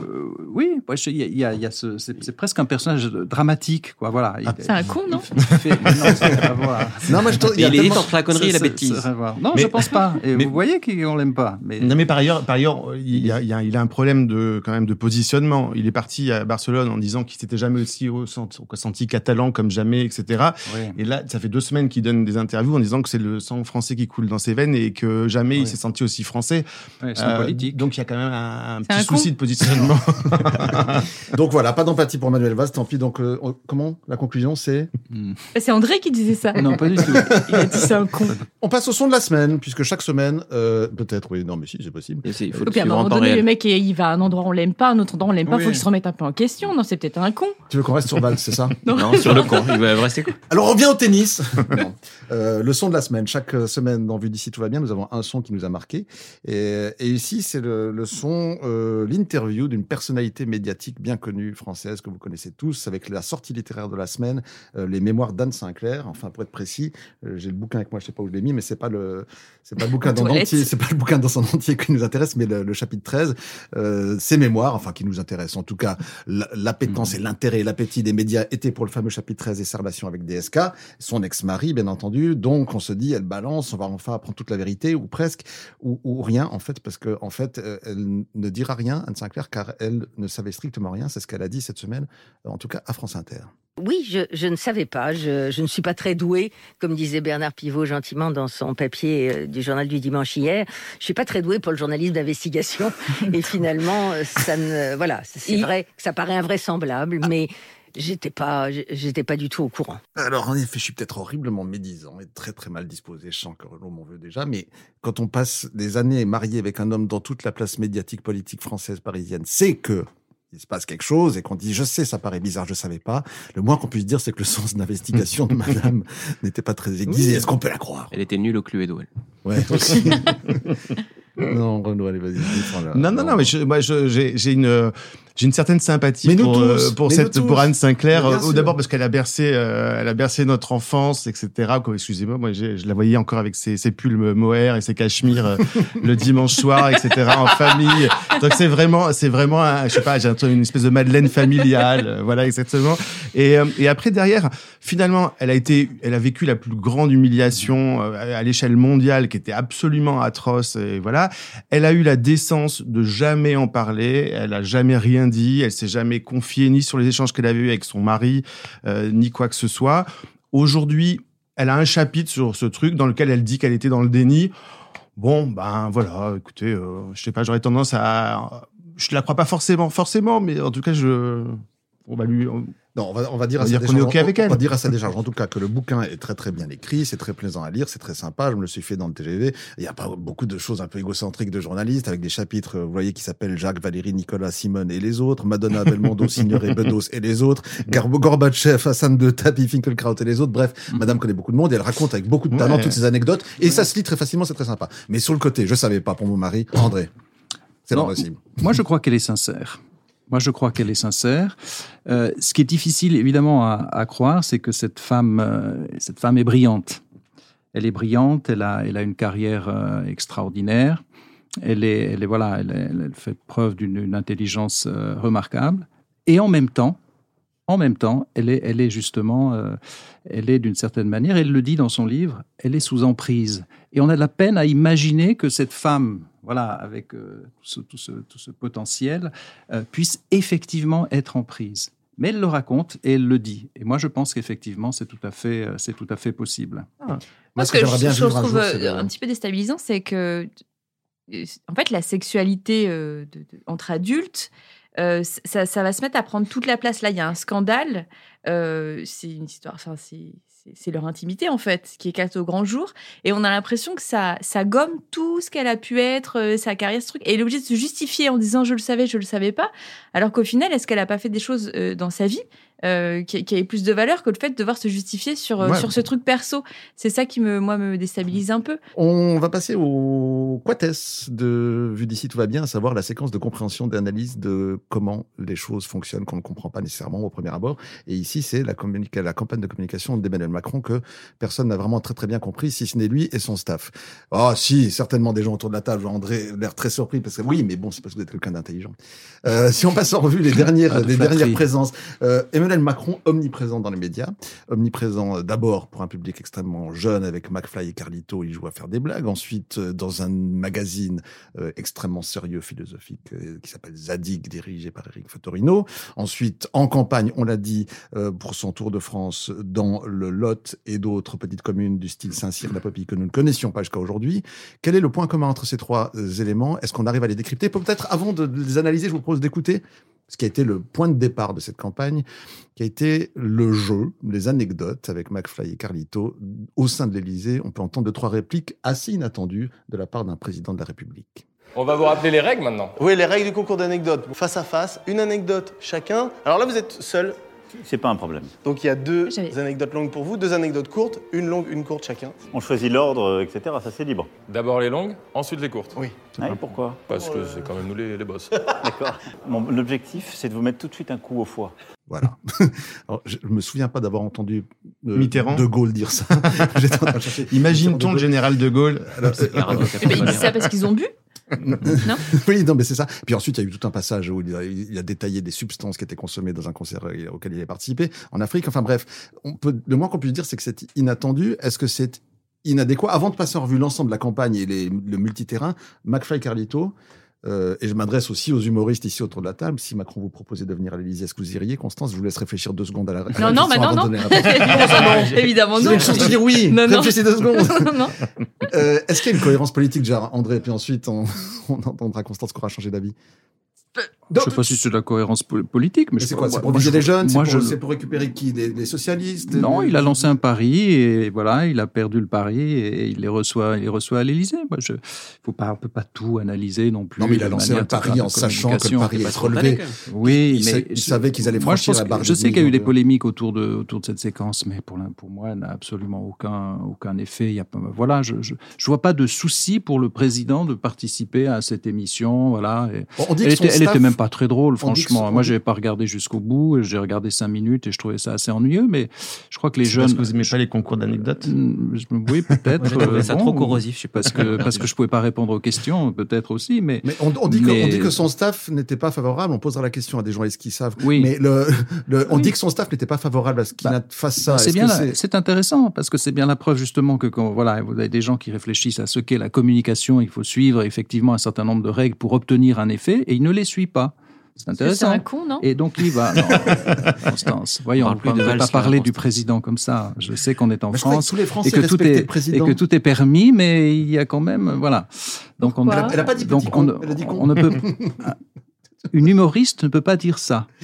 oui, moi, je- il y a, il y a- il y a ce, c'est, presque un personnage dramatique, quoi. Voilà. Il- C'est un con, non il fait- non, vrai. Non, mais je trouve- il y a il est entre la connerie et la bêtise. Non, Mais- je pense pas. Et mais- vous voyez qu'on l'aime pas. Mais Non mais par ailleurs, par ailleurs, il y a- il a un problème de quand même de positionnement. Il est parti à Barcelone en disant qu'il s'était jamais aussi au senti, senti catalan comme jamais, etc. Et là, ça fait deux semaines qu'il donne des interviews en disant que c'est le sang français qui coule dans ses veines et que jamais il s'est senti aussi français. Euh, politique. Donc il y a quand même un, petit un souci de positionnement. Donc voilà, pas d'empathie pour Manuel Valls, tant pis. Donc, euh, comment La conclusion, c'est C'est André qui disait ça. Non, pas du tout. Il a dit c'est un con. On passe au son de la semaine, puisque chaque semaine, euh, peut-être, oui, non, mais si, c'est possible. Et c'est- Il faut un moment donné, le réel. mec, il va à un endroit où on l'aime pas, à un autre endroit où on l'aime pas, Oui. faut qu'il se remette un peu en question. Non, c'est peut-être un con. Tu veux qu'on reste sur Valls, c'est ça Non, sur le con. Il va rester con. Alors, on revient au tennis. Euh, le son de la semaine. Chaque euh, semaine, dans Vue d'ici, tout va bien, nous avons un son qui nous a marqué. Et, et ici, c'est le, le son, euh, l'interview d'une personnalité médiatique bien connue française que vous connaissez tous, avec la sortie littéraire de la semaine, euh, les mémoires d'Anne Sinclair. Enfin, pour être précis, euh, j'ai le bouquin avec moi, je sais pas où je l'ai mis, mais c'est pas le, c'est pas le bouquin dans entier, c'est pas le bouquin dans son entier qui nous intéresse, mais le, le chapitre 13, euh, ses mémoires, enfin, qui nous En tout cas, la- l'appétence et l'intérêt et l'appétit des médias étaient pour le fameux chapitre 13 et sa relation avec DSK, son ex-mari, bien entendu. Donc, on se dit, elle balance, on va enfin apprendre toute la vérité, ou presque, ou, ou rien, en fait, parce que, en fait, euh, elle ne dira rien, Anne Sinclair, car elle ne savait strictement rien. C'est ce qu'elle a dit cette semaine, en tout cas à France Inter. Oui, je, je ne savais pas. Je, je ne suis pas très douée, comme disait Bernard Pivot gentiment dans son papier euh, du journal du dimanche hier. Je suis pas très douée pour le journalisme d'investigation. Et finalement, ça ne, voilà, c'est vrai que ça paraît invraisemblable, mais j'étais pas, j'étais pas du tout au courant. Alors, en effet, je suis peut-être horriblement médisant et très très mal disposé. Je sens que Renaud m'en veut déjà. Mais quand on passe des années marié avec un homme dans toute la place médiatique politique française parisienne, c'est que il se passe quelque chose et qu'on dit je sais ça paraît bizarre je savais pas le moins qu'on puisse dire c'est que le sens d'investigation de madame n'était pas très aiguisé Oui. est-ce qu'on peut la croire? Elle était nulle au Cluedo, elle. ouais aussi non Renaud allez vas-y défends-la. Non, non, non, mais je, moi, je- j'ai j'ai une, j'ai une certaine sympathie Mais pour, tous, euh, pour mais cette, pour Anne Sinclair. Euh. D'abord parce qu'elle a bercé, euh, elle a bercé notre enfance, etc. Quoi, excusez-moi, moi, je la voyais encore avec ses, ses pulls mohair et ses cachemires euh, le dimanche soir, etc. en famille. Donc c'est vraiment, c'est vraiment, un- je sais pas, j'ai un- une espèce de Madeleine familiale, voilà, exactement. Et, et après derrière, finalement, elle a été, elle a vécu la plus grande humiliation à l'échelle mondiale, qui était absolument atroce. Et voilà, elle a eu la décence de jamais en parler. Elle a jamais rien dit. Elle s'est jamais confiée ni sur les échanges qu'elle avait eu avec son mari, euh, ni quoi que ce soit. Aujourd'hui, elle a un chapitre sur ce truc dans lequel elle dit qu'elle était dans le déni. Bon, ben voilà, écoutez, euh, je sais pas, j'aurais tendance à, je la crois pas forcément, forcément, mais en tout cas, je, on va lui, on- Non, on va, on va dire On à dire qu'on est décharge- OK avec on- elle. On va dire à sa décharge, en tout cas, que le bouquin est très très bien écrit, c'est très plaisant à lire, c'est très sympa. Je me le suis fait dans le TGV. Il y a pas beaucoup de choses un peu égocentriques de journalistes avec des chapitres, vous voyez, qui s'appellent Jacques, Valérie, Nicolas, Simone et les autres, Madonna, Belmondo, Signoret, Bedos et les autres, Garbo, Gorbatchev, Hassan de Tapi, Finkelkraut et les autres. Bref, Madame connaît beaucoup de monde et elle raconte avec beaucoup de talent Ouais. toutes ces anecdotes et ça se lit très facilement, c'est très sympa. Mais sur le côté, je savais pas pour mon mari, André. C'est pas possible. Moi, je crois qu'elle est sincère. Moi, je crois qu'elle est sincère. Euh, ce qui est difficile, évidemment, à, croire, c'est que cette femme, euh, cette femme est brillante. Elle est brillante. Elle a, elle a une carrière euh, extraordinaire. Elle est, elle est voilà, elle, fait preuve d'une une intelligence remarquable. Et en même temps, en même temps, elle est, elle est justement, elle est d'une certaine manière, elle le dit dans son livre, elle est sous emprise. Et on a de la peine à imaginer que cette femme, voilà, avec euh, tout, ce, tout ce- tout ce potentiel, euh, puisse effectivement être en prise. Mais elle le raconte et elle le dit. Et moi, je pense qu'effectivement, c'est tout à fait, euh, c'est tout à fait possible. Moi, ce que, je, bien je trouve jour, un petit peu déstabilisant, c'est que, en fait, la sexualité euh, de- de- entre adultes, euh, ça, ça va se mettre à prendre toute la place. Là, il y a un scandale. euh, c'est une histoire. Enfin, c'est c'est- leur intimité en fait qui éclate au grand jour. Et on a l'impression que ça ça gomme tout ce qu'elle a pu être euh, sa carrière ce truc. Et elle est obligée de se justifier en disant je le savais je le savais pas. Alors qu'au final est-ce qu'elle a pas fait des choses euh, dans sa vie? Euh, qui, qui avaient plus de valeur que le fait de devoir se justifier sur euh, Ouais. sur ce truc perso c'est ça qui me moi me déstabilise un peu On va passer au quates de Vu d'ici tout va bien, à savoir la séquence de compréhension d'analyse de comment les choses fonctionnent qu'on ne comprend pas nécessairement au premier abord. Et ici, c'est la, la campagne de communication d'Emmanuel Macron que personne n'a vraiment très très bien compris, si ce n'est lui et son staff. Ah si, certainement des gens autour de la table, André, l'air très surpris parce que oui, mais bon, c'est parce que vous êtes quelqu'un d'intelligent. Euh, si on passe en revue les dernières, Pas de les dernières présences, euh, Emmanuel Macron omniprésent dans les médias, omniprésent euh, d'abord pour un public extrêmement jeune avec McFly et Carlito, il joue à faire des blagues. Ensuite, euh, dans un magazine euh, extrêmement sérieux, philosophique, qui s'appelle Zadig, dirigé par Eric Fotorino. Ensuite, en campagne, on l'a dit, pour son tour de France dans le Lot et d'autres petites communes du style Saint-Cyr, la Popille que nous ne connaissions pas jusqu'à aujourd'hui. Quel est le point commun entre ces trois éléments? Est-ce qu'on arrive à les décrypter? Peut-être avant de les analyser, je vous propose d'écouter ce qui a été le point de départ de cette campagne, qui a été le jeu, les anecdotes avec McFly et Carlito au sein de l'Élysée. On peut entendre deux, trois répliques assez inattendues de la part d'un président de la République. On va vous rappeler les règles maintenant. Oui, les règles du concours d'anecdotes. Face à face, une anecdote chacun. Alors là, vous êtes seul. C'est pas un problème. Donc il y a deux anecdotes longues pour vous, deux anecdotes courtes, une longue, une courte chacun. On choisit l'ordre, euh, etc. Ça, c'est libre. D'abord les longues, ensuite les courtes. Oui. Ouais, pourquoi Parce que c'est quand même nous les, les boss. D'accord. Mon objectif, c'est de vous mettre tout de suite un coup au foie. Voilà. Alors, je ne me souviens pas d'avoir entendu euh, Mitterrand De Gaulle dire ça. Imagine-t-on le général de Gaulle Alors, Eh ben, ils disent ça parce qu'ils ont bu non oui, non, mais c'est ça. Puis ensuite, il y a eu tout un passage où il a, il a détaillé des substances qui étaient consommées dans un concert euh, auquel il a participé en Afrique. Enfin bref, on peut, le moins qu'on puisse dire, c'est que c'est inattendu. Est-ce que c'est inadéquat? Avant de passer en revue l'ensemble de la campagne et le multiterrain, McFly Carlito, euh, et je m'adresse aussi aux humoristes ici autour de la table. Si Macron vous proposait de venir à l'Élysée, est-ce que vous iriez, Constance? Je vous laisse réfléchir deux secondes à la, à la non non bah non non la réponse. évidemment non une chance de dire oui. Non, non. Réfléchissez deux secondes. non, non. Euh, Est-ce qu'il y a une cohérence politique, genre André, puis ensuite on, on entendra Constance qui aura changé d'avis Je sais pas si c'est de la cohérence po- politique, mais, Mais c'est quoi C'est pour viser les jeunes C'est pour, je- c'est pour récupérer qui les socialistes Non, il a lancé un pari et voilà, il a perdu le pari et il les reçoit, il les reçoit à l'Élysée. Moi, je, faut pas, on peut pas tout analyser non plus. Non, mais il a lancé un pari en sachant que le pari trop relevé. déconné. Oui, Il mais il savait qu'ils allaient moi, je franchir la barre Je des sais qu'il y a eu des de- polémiques autour de autour de cette séquence, mais pour pour moi, elle n'a absolument aucun aucun effet. Il y a pas, voilà, je, je je vois pas de souci pour le président de participer à cette émission. Voilà. Et on dit elle était, elle staff- était même pas très drôle, franchement. Moi, j'ai pas regardé jusqu'au bout. J'ai regardé cinq minutes et je trouvais ça assez ennuyeux. Mais je crois que les jeunes. parce que vous aimez pas les concours d'anecdotes? Mm, je- Oui, peut-être. Moi, trouvé euh, ça trop corrosif, je sais pas. Parce que, parce que je pouvais pas répondre aux questions, peut-être aussi. Mais, Mais on, on dit que, mais- on dit que son staff n'était pas favorable. On posera la question à des journalistes qui savent? Oui. Mais le, le- on dit que son staff n'était pas favorable à ce qu'il Bah, fasse ça. C'est Est-ce bien, c'est intéressant parce que c'est bien la preuve justement que quand voilà, vous avez des gens qui réfléchissent à ce qu'est la communication, il faut suivre effectivement un certain nombre de règles pour obtenir un effet et il ne les suit pas. C'est C'est intéressant. un con, non Et donc il va. Non, Constance, voyons, On ne valse, pas parler du président comme ça. Je sais qu'on est en Mais France tous les Français et que tout est le président. et que tout est permis, mais il y a quand même voilà. Donc on, Pourquoi Elle a pas dit donc on, ne- elle a dit con. on ne peut. Une humoriste ne peut pas dire ça.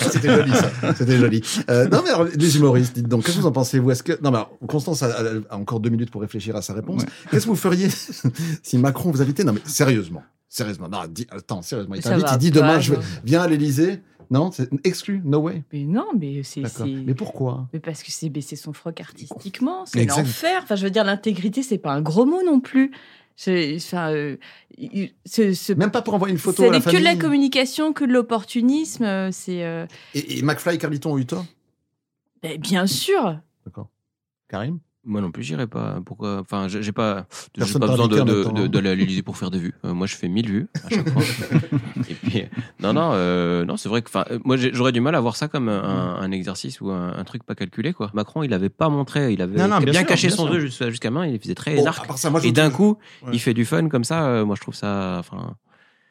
C'était joli, ça. C'était joli. Euh, non, mais alors, les humoristes, dites donc, qu'est-ce que vous en pensez, vous Est-ce que non, mais alors, Constance a, a- a encore deux minutes pour réfléchir à sa réponse. Ouais. Qu'est-ce que vous feriez si Macron vous invitait? Non, mais sérieusement, sérieusement. Non, dis, attends, sérieusement. Il t'invite, il dit demain, je vais, non. viens à l'Élysée. Non, c'est exclu, no way. Mais non, mais c'est. Mais pourquoi? Mais parce que c'est baisser son froc artistiquement, c'est l'enfer. Enfin, je veux dire, l'intégrité, c'est pas un gros mot non plus. Enfin, euh, il- ce, ce- Même pas pour envoyer une photo à la que de la communication, que de l'opportunisme. euh, C'est euh, Et, et McFly et Carliton ont eu tort? Ben, bien sûr. D'accord. Karim? Moi non plus, j'irai pas. Pourquoi? Enfin, j'ai j'ai pas, j'ai Personne pas parle besoin de- hein. d'aller à l'Élysée pour faire des vues. Euh, moi, je fais 1000 vues à chaque fois. Et puis, non, non, euh, non, c'est vrai que, enfin, euh, moi, j'ai- j'aurais du mal à voir ça comme un, un exercice ou un, un truc pas calculé, quoi. Macron, il avait pas montré, il avait Non, non, bien, bien sûr, caché bien son sûr. jeu jusqu'à jusqu'à main. Il faisait très Bon, dark. à part ça, moi, je Et d'un trouve- coup, Ouais. il fait du fun comme ça. euh, moi, je trouve ça, enfin,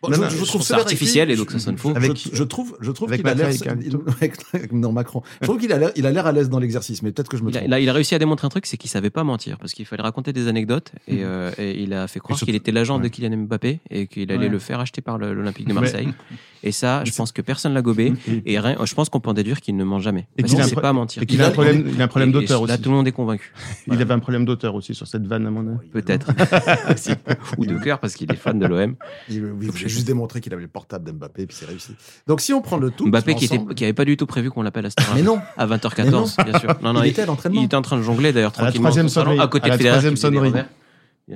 Bon, Non, je, non, je je trouve ça artificiel et donc ça sonne faux. Avec- je, je trouve, je trouve avec qu'il a l'air, non Macron. Je trouve qu'il a l'air, il a l'air à l'aise dans l'exercice, mais peut-être que je me trompe. il a- il a réussi à démontrer un truc, c'est qu'il savait pas mentir, parce qu'il fallait raconter des anecdotes, et, euh, et il a fait croire qu'il était l'agent de. Kylian Mbappé, et qu'il allait Ouais. le faire acheter par l'Olympique de Mais- Marseille. Et ça, je pense que personne l'a gobé, et rien, je pense qu'on peut en déduire qu'il ne ment jamais. Et qu'il sait pas mentir. Et qu'il a un problème, il a un problème d'auteur Là, aussi. tout le monde est convaincu. Il avait un problème d'auteur aussi sur cette vanne, à mon avis. Peut-être. Ou de cœur, parce qu'il est fan de l'OM. Juste démontrer qu'il avait le portable d'Mbappé, puis c'est réussi. Donc si on prend le tout, Mbappé qui, était, ensemble- qui avait pas du tout prévu qu'on l'appelle à cette mais non, À Mais 20h14, bien sûr. Non, non, il était à l'entraînement. il était en train de jongler d'ailleurs À la tranquillement. troisième sonnerie. À côté À la de troisième sonnerie.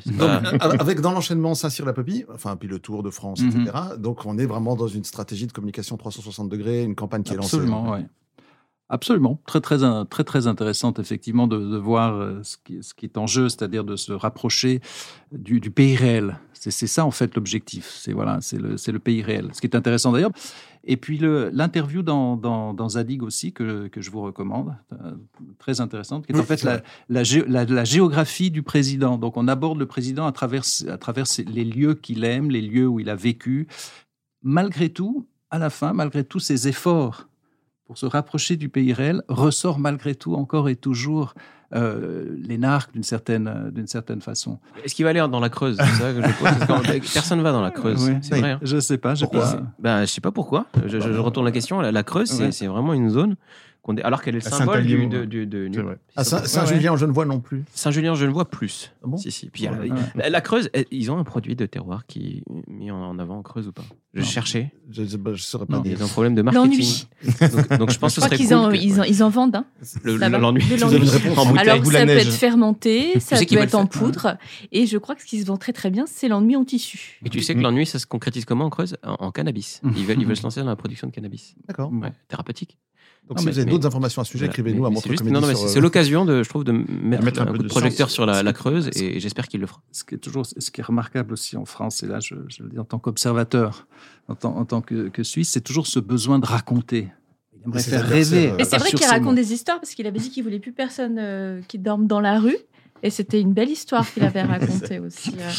Donc, pas- avec dans l'enchaînement Saint-Cyr la Popie, enfin puis le Tour de France, Mhm. etc. Donc on est vraiment dans une stratégie de communication 360 degrés, une campagne qui est lancée. Absolument, ouais. Absolument, très très in- très très intéressante effectivement de, de voir euh, ce qui, ce qui est en jeu, c'est-à-dire de se rapprocher du, du pays réel. C'est ça en fait l'objectif. C'est voilà, c'est le pays réel. Ce qui est intéressant d'ailleurs. Et puis l'interview dans, dans, dans Zadig aussi que, que je vous recommande, euh, très intéressante, qui est Oui, en fait la, vrai. la, gé- la- la géographie du président. Donc on aborde le président à travers à travers les lieux qu'il aime, les lieux où il a vécu. Malgré tout, à la fin, malgré tous ses efforts pour se rapprocher du pays réel, ressort malgré tout encore et toujours euh, l'énarque d'une certaine, euh, d'une certaine façon. Est-ce qu'il va aller dans la Creuse ça que je pose. Parce que Personne va dans la Creuse. C'est vrai. hein. Je sais pas, j'ai Pourquoi pas. Ben, je sais pas pourquoi. Je, je- je retourne la question. La, la Creuse, c'est Ouais. c'est vraiment une zone alors qu'elle est le À symbole du, de, du- de- Ouais, Saint-Julien, en Genevois non plus. Saint-Julien, je ne vois plus. Ah bon si, si. Puis, Ouais. la, la Creuse, ils ont un produit de terroir qui est mis en, en avant en Creuse ou pas? Je Non. cherchais. Je ne saurais pas Non. Il dire. y a un problème de marketing. L'ennui. Donc, donc je pense Je que crois ce serait qu'ils cool en, que- ils en, ils en vendent. hein. L'ennui. En. Alors ça peut être fermenté, ça peut être en poudre, et je crois que ce qui se vend très très bien, c'est l'ennui en tissu. Et tu sais que l'ennui, ça se concrétise comment en Creuse? En, en cannabis. Ils veulent, ils veulent se lancer dans la production de cannabis. D'accord. Thérapeutique. Donc Non, si mais- vous avez mais- d'autres informations à ce sujet, écrivez-nous Mais- à mais Montre c'est juste- Comédie Non, non, mais c'est euh, c'est l'occasion de, je trouve, de mettre, mettre un un, peu coup de projecteur sur la, la Creuse et, et j'espère qu'il le fera. Ce qui est toujours, ce qui est remarquable aussi en France, et là, je, je le dis en tant qu'observateur, en tant, en tant que, que Suisse, c'est toujours ce besoin de raconter. Il aimerait faire rêver. euh, Et c'est vrai qu'il raconte des histoires parce qu'il avait dit qu'il voulait plus personne euh, qui dorme dans la rue. Et c'était une belle histoire qu'il avait racontée aussi. euh.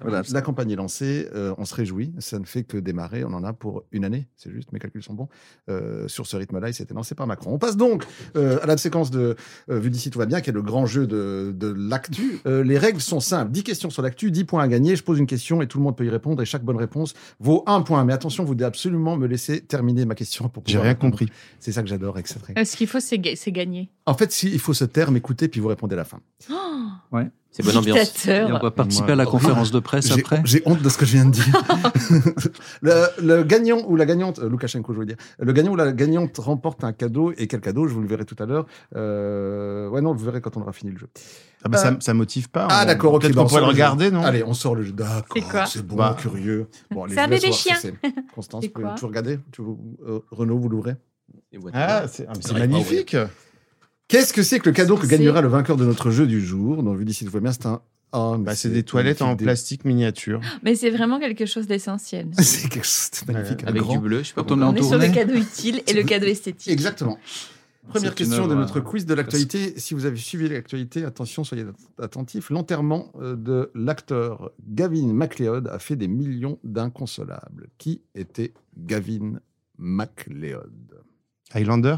Voilà, la campagne est lancée, euh, on se réjouit, ça ne fait que démarrer, on en a pour une année, c'est juste, mes calculs sont bons. Euh, sur ce rythme-là, il s'était lancé par Macron. On passe donc euh, à la séquence de euh, Vu d'ici tout va bien, qui est le grand jeu de, de l'actu. Euh, les règles sont simples, 10 questions sur l'actu, 10 points à gagner, je pose une question et tout le monde peut y répondre et chaque bonne réponse vaut un point. Mais attention, vous devez absolument me laisser terminer ma question pour J'ai rien répondre. compris. C'est ça que j'adore avec cette règle. Ce qu'il faut, c'est ga- c'est gagner. En fait, si, il faut se taire, m'écouter, puis vous répondez à la fin. Oh, Ouais. C'est bonne ambiance. Et on va participer à la conférence de presse après. J'ai honte de ce que je viens de dire. le, le gagnant ou la gagnante, euh, Loukachenko, je veux dire, le gagnant ou la gagnante remporte un cadeau. Et quel cadeau? Je vous le verrai tout à l'heure. Euh, ouais, non, vous le verrez quand on aura fini le jeu. Ah bah, Euh, ça, ça motive pas. Ah, d'accord, ok. Peut-être bah, qu'on on pourrait le regarder, non? Allez, on sort le jeu. D'accord. C'est quoi? C'est bon, Bah. curieux. Bon, allez, C'est un bébé si chien. c'est. Constance, tu regarder? Tu euh, Renaud, vous l'ouvrez? Ah, c'est ah, magnifique. Qu'est-ce que c'est que le cadeau que gagnera le vainqueur de notre jeu du jour Donc, vu d'ici, tout va bien, c'est un. ah, Bah, c'est des toilettes en des- plastique miniature. Mais c'est vraiment quelque chose d'essentiel. C'est quelque chose de magnifique. Avec grand- du bleu, je sais pas Quand on est pourquoi. en On est sur le cadeau utile et le cadeau esthétique. Exactement. Première question de notre euh, quiz de l'actualité. Si vous avez suivi l'actualité, attention, soyez attentifs. L'enterrement euh, de l'acteur Gavin MacLeod a fait des millions d'inconsolables. Qui était Gavin MacLeod? Highlander?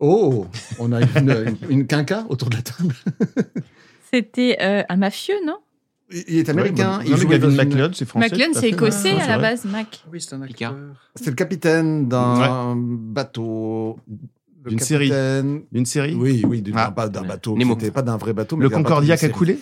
Oh, on a une, une, une quinca autour de la table. C'était euh, un mafieux, non? Il il est américain. Ouais, il non, jouait Gavin MacLeod, c'est français. À c'est écossais à la base, Mac. Oui, c'est un acteur. C'est le capitaine d'un bateau. D'une série. capitaine- D'une série? Oui, oui, d'une- Ah. pas d'un bateau. Pas d'un vrai bateau. mais Le d'un Concordia qui a coulé?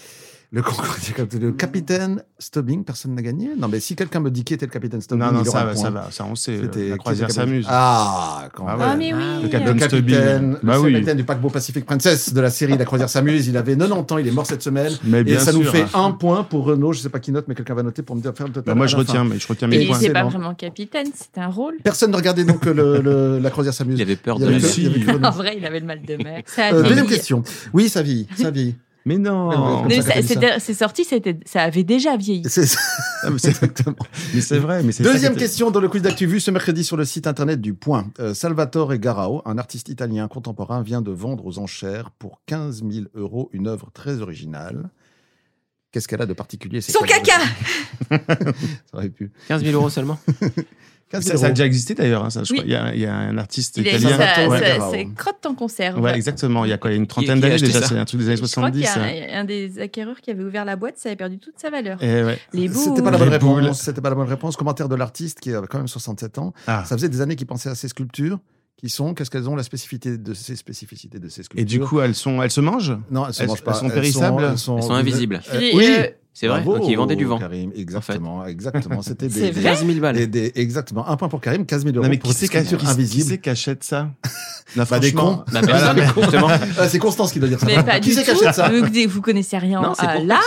Le Concordia, le capitaine Stubbing, personne n'a gagné? Non, mais si quelqu'un me dit qui était le capitaine Stubbing, Non, non, il aura ça va, point. ça va, ça on sait. C'était La croisière capitaine s'amuse. Ah, quand Ah même. Ah, mais oui. Le Le capitaine capitaine, le Bah oui. capitaine du paquebot Pacific Princess de la série La Croisière s'amuse, il avait 90 ans, il est mort cette semaine. Mais Et bien ça nous fait un point pour Renault. Je sais pas qui note, mais quelqu'un va noter pour me dire faire le total. Bah, moi, je retiens, fin. mais je retiens Et mes Et points. c'est pas vraiment capitaine, c'est un rôle. Personne ne regardait donc le, le- La Croisière s'amuse. Il avait peur de Renault. En vrai, il avait le mal de mer. Euh, deuxième question. Oui, ça vieillit. Ça vieillit. Mais non c'est sorti, ça avait déjà vieilli. C'est ça. Ah, mais c'est- Exactement. mais c'est vrai. Mais c'est ça Deuxième question dans le quiz d'actu vu ce mercredi sur le site internet du Point. Euh, Salvatore Garao, un artiste italien contemporain, vient de vendre aux enchères pour 15 000 euros une œuvre très originale. Qu'est-ce qu'elle a de particulier Son 15 000 caca Ça aurait pu. 15 000 euros seulement 15 000 Ça, ça a déjà existé d'ailleurs. hein, ça, je Oui. crois. Il y, a, il y a un artiste Il italien. ouais. C'est crotte en conserve. Ouais, exactement. Il y a quoi Il y a une trentaine d'années déjà. C'est un truc des années Je crois qu'il 70. y a un, un des acquéreurs qui avait ouvert la boîte, ça avait perdu toute sa valeur. Eh ouais. Les bouts. C'était pas la bonne boules. réponse. C'était pas la bonne réponse. Commentaire de l'artiste qui avait quand même 67 ans. Ah. Ça faisait des années qu'il pensait à ces sculptures. Qui sont Qu'est-ce qu'elles ont La spécificité de ces spécificités de ces sculptures. Et du coup, elles sont, elles se mangent? Non, elles se elles- mangent pas. elles sont périssables? Elles sont, Elles sont invisibles. Euh, Et, oui. euh, C'est vrai Bravo, Donc ils vendaient du vent. Karim, exactement, exactement. C'était des, vrai 15 000 balles. des, des- exactement. Un point pour Karim, 15 000 euros Non, mais pour qui c'est des qui qui- achète ça? Non, Bah, des franchement. cons. Bah, justement. Ah, c'est Constance qui doit dire ça. Mais pas qui du c'est qui tout. achète ça Vous, vous connaissez rien Non, c'est à l'art.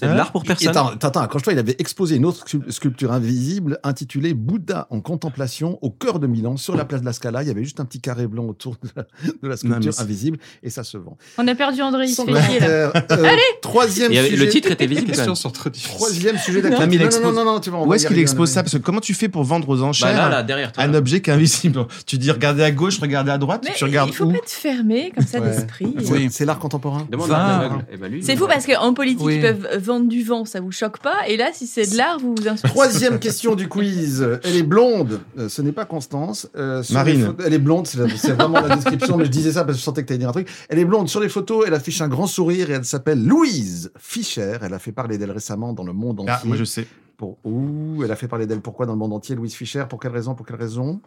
C'est de Hein l'art pour Et personne. Attends, attends, accroche-toi, il avait exposé une autre sculp- sculpture invisible intitulée Bouddha en contemplation au cœur de Milan, sur la place de la Scala. Il y avait juste un petit carré blanc autour de la, de la Non, sculpture invisible et ça se vend. On a perdu André, il se Sans fait chier là. commentaire. Euh, Troisième y avait- sujet. le titre était visible sont trop difficiles. Troisième sujet Non, d'actualité. Non, expose- non, non, non, tu vas Où est-ce qu'il expose ça. Parce que comment tu fais pour vendre aux Bah enchères là, là, derrière toi. un objet qui est invisible? Tu dis regarder à gauche, regarder à droite, Mais tu regardes il faut où pas être fermé comme ça Ouais. d'esprit. C'est- Oui. C'est l'art contemporain. Demande à aveugle. Eh ben, C'est fou parce qu'en politique, Oui. ils peuvent vendre du vent, ça vous choque pas. Et là, si c'est de l'art, vous vous insultez. Troisième question du quiz. Elle est blonde. Euh, ce n'est pas Constance. Euh, sur Marine. les Elle est blonde. C'est la- c'est vraiment la description. Mais je disais ça parce que je sentais que tu allais dire un truc. Elle est blonde. Sur les photos, elle affiche un grand sourire et elle s'appelle Louise Fischer. Elle a fait parler d'elle récemment dans le monde entier. Ah, moi je sais. Pour... Ouh, elle a fait parler d'elle pourquoi dans le monde entier, Louise Fischer? Pour quelle raison? Pour quelle raison?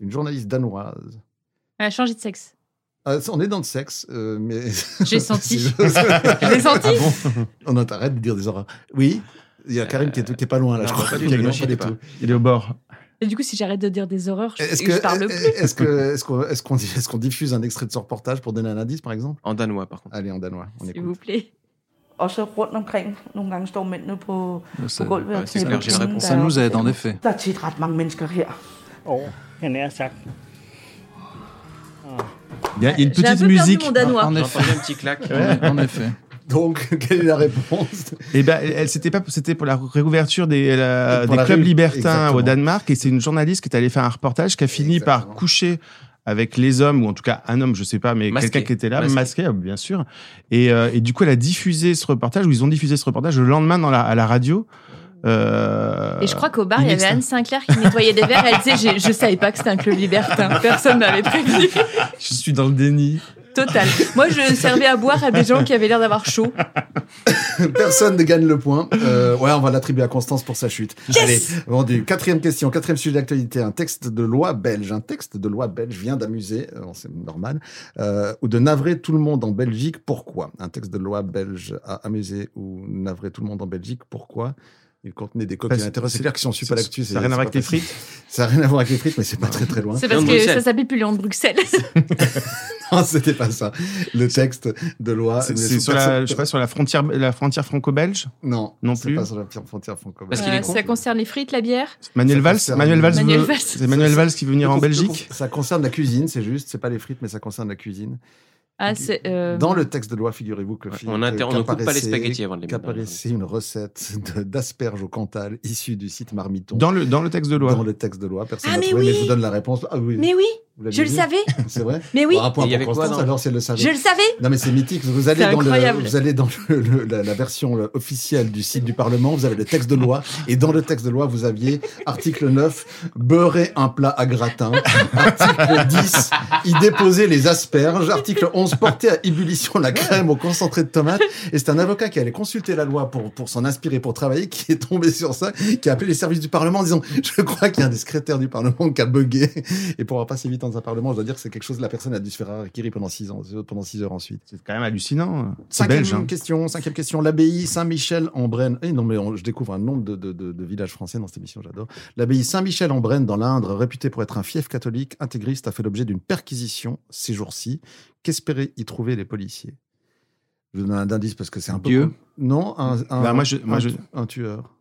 Une journaliste danoise. Elle a changé de sexe. Ah, on est dans le sexe, euh, mais. J'ai senti. Je l'ai senti. on t'arrête de dire des horreurs. Oui, il y a Karim qui, est, qui est pas loin là, non, je pas crois. du tout, Non, ne pas chiez du pas. tout. Il est au bord. Et du coup, si j'arrête de dire des horreurs, je, Est-ce je parle plus. est-ce que, est-ce qu'on, est-ce diffuse un extrait de ce reportage pour donner un indice, par exemple? En danois, par contre. Allez, en danois, on S'il vous plaît. Og så rundt omkring, nogle gange står mændene på, Ça, på gulvet og er- nous aide, en effet. Der er tit ret mange mennesker her. Åh, han er sagt. Il y a une un petite perdu musique. mon danois. En J'ai effet. entendu un petit clac. En effet. Donc, quelle est la réponse? Et ben, elle, c'était pas, c'était pour la réouverture des, la- des la clubs rue, libertins exactement. au Danemark, et c'est une journaliste qui est allée faire un reportage qui a fini Exactement. par coucher avec les hommes ou en tout cas un homme, je sais pas, mais quelqu'un qui était là, Masqué. masqué, bien sûr. Et, euh, et du coup, elle a diffusé ce reportage ou ils ont diffusé ce reportage le lendemain dans la, à la radio. Euh, Et je crois qu'au bar, il y avait Anne Sinclair qui nettoyait des verres. Elle disait, je savais pas que c'était un club libertin. Personne m'avait prévenu. Je suis dans le déni. Total. Moi, je servais à boire à des gens qui avaient l'air d'avoir chaud. Personne ne gagne le point. Euh, ouais, on va l'attribuer à Constance pour sa chute. Allez, vendu. Quatrième question, quatrième sujet d'actualité. Un texte de loi belge. Un texte de loi belge vient d'amuser, euh, c'est normal, euh, ou de navrer tout le monde en Belgique. Pourquoi? Un texte de loi belge a amusé ou navré tout le monde en Belgique. Pourquoi? Il contenait des coquilles à l'intérieur. C'est clair qu'ils sont super ça- l'actu. ça n'a rien à voir avec pas les frites Ça n'a rien à voir avec les frites, mais c'est pas très très loin. C'est parce que ça s'appelle plus Léon de Bruxelles. Non, c'était pas ça. Le texte de loi. C'est sur la, personne- je sais pas, sur la frontière, la frontière franco-belge? Non, Non c'est plus. pas sur la frontière franco Parce qu'il est Euh, con. ça concerne les frites, la bière? Manuel Valls, Manuel Valls, Manuel veut- Valls. c'est Manuel Valls qui veut venir en Belgique. Ça concerne la cuisine, c'est juste. C'est pas les frites, mais ça concerne la cuisine. Ah, c'est. euh, Dans le texte de loi, figurez-vous que On inter- on ne coupe pas les spaghettis avant de les mettre dans le- qu'apparaissait une recette d'asperges au Cantal issue du site Marmiton. Dans le, dans le texte de loi. Dans le texte de loi, personne Ah, n'a mais trouvé, mais oui. je vous donne la réponse. Ah oui. Mais oui, Vous je le savais. C'est vrai Mais oui, Bon, un point pour Constance, alors si elle le savait. je le savais. Non mais c'est mythique. Vous allez dans le, vous allez dans le- le- la, la version officielle du site du Parlement. Vous avez le texte de loi et dans le texte de loi vous aviez article 9 beurrer un plat à gratin. Article 10 y déposer les asperges. Article 11 porter à ébullition la crème au concentré de tomate. Et c'est un avocat qui allait consulter la loi pour pour s'en inspirer pour travailler qui est tombé sur ça, qui a appelé les services du Parlement en disant je crois qu'il y a un des secrétaires du Parlement qui a bugué. Et pour avoir passé vite dans un Parlement, je dois dire que c'est quelque chose la personne a dû se faire harakiri pendant six ans pendant six heures ensuite. C'est quand même hallucinant. C'est Cinquième belge. hein. question, cinquième question. L'abbaye Saint-Michel en Brenne. Eh non, mais on- je découvre un nombre de, de- de- de villages français dans cette émission, j'adore. L'abbaye Saint-Michel en Brenne, dans l'Indre, réputée pour être un fief catholique intégriste, a fait l'objet d'une perquisition ces jours-ci. Qu'espéraient y trouver les policiers? Je vous donne un indice parce que c'est un peu. Dieu Non, un, un, Bah, moi, je- un, moi, je- un tueur.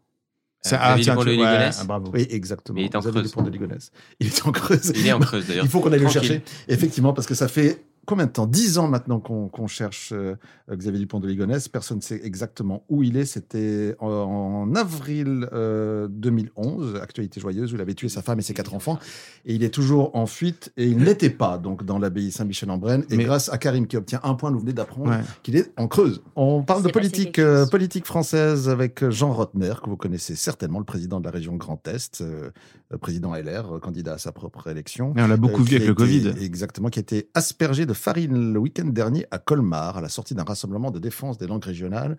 C'est- Euh, ah, tiens, tu- ouais, ah, bravo. Oui, exactement. Mais il est en Creuse. de. Il est en Creuse. Il est en Creuse d'ailleurs. Il faut qu'on aille le Tranquille. chercher. Effectivement, parce que ça fait combien de temps? Dix ans maintenant qu'on cherche euh, Xavier Dupont de Ligonnès. Personne ne sait exactement où il est. C'était en, en avril euh, 2011, actualité joyeuse, où il avait tué sa femme et ses quatre enfants. Et il est toujours en fuite et il n'était pas donc dans l'abbaye Saint-Michel-en-Brenne. Et Mais- grâce à Karim qui obtient un point, nous venez d'apprendre Ouais. qu'il est en Creuse. On parle de politique, euh, politique française avec Jean Rotner, que vous connaissez certainement, le président de la région Grand Est, euh, euh, président LR, euh, candidat à sa propre élection. Et on l'a beaucoup Euh, vu avec le Covid. Exactement, qui a été aspergé de farine le week-end dernier à Colmar, à la sortie d'un rassemblement de défense des langues régionales.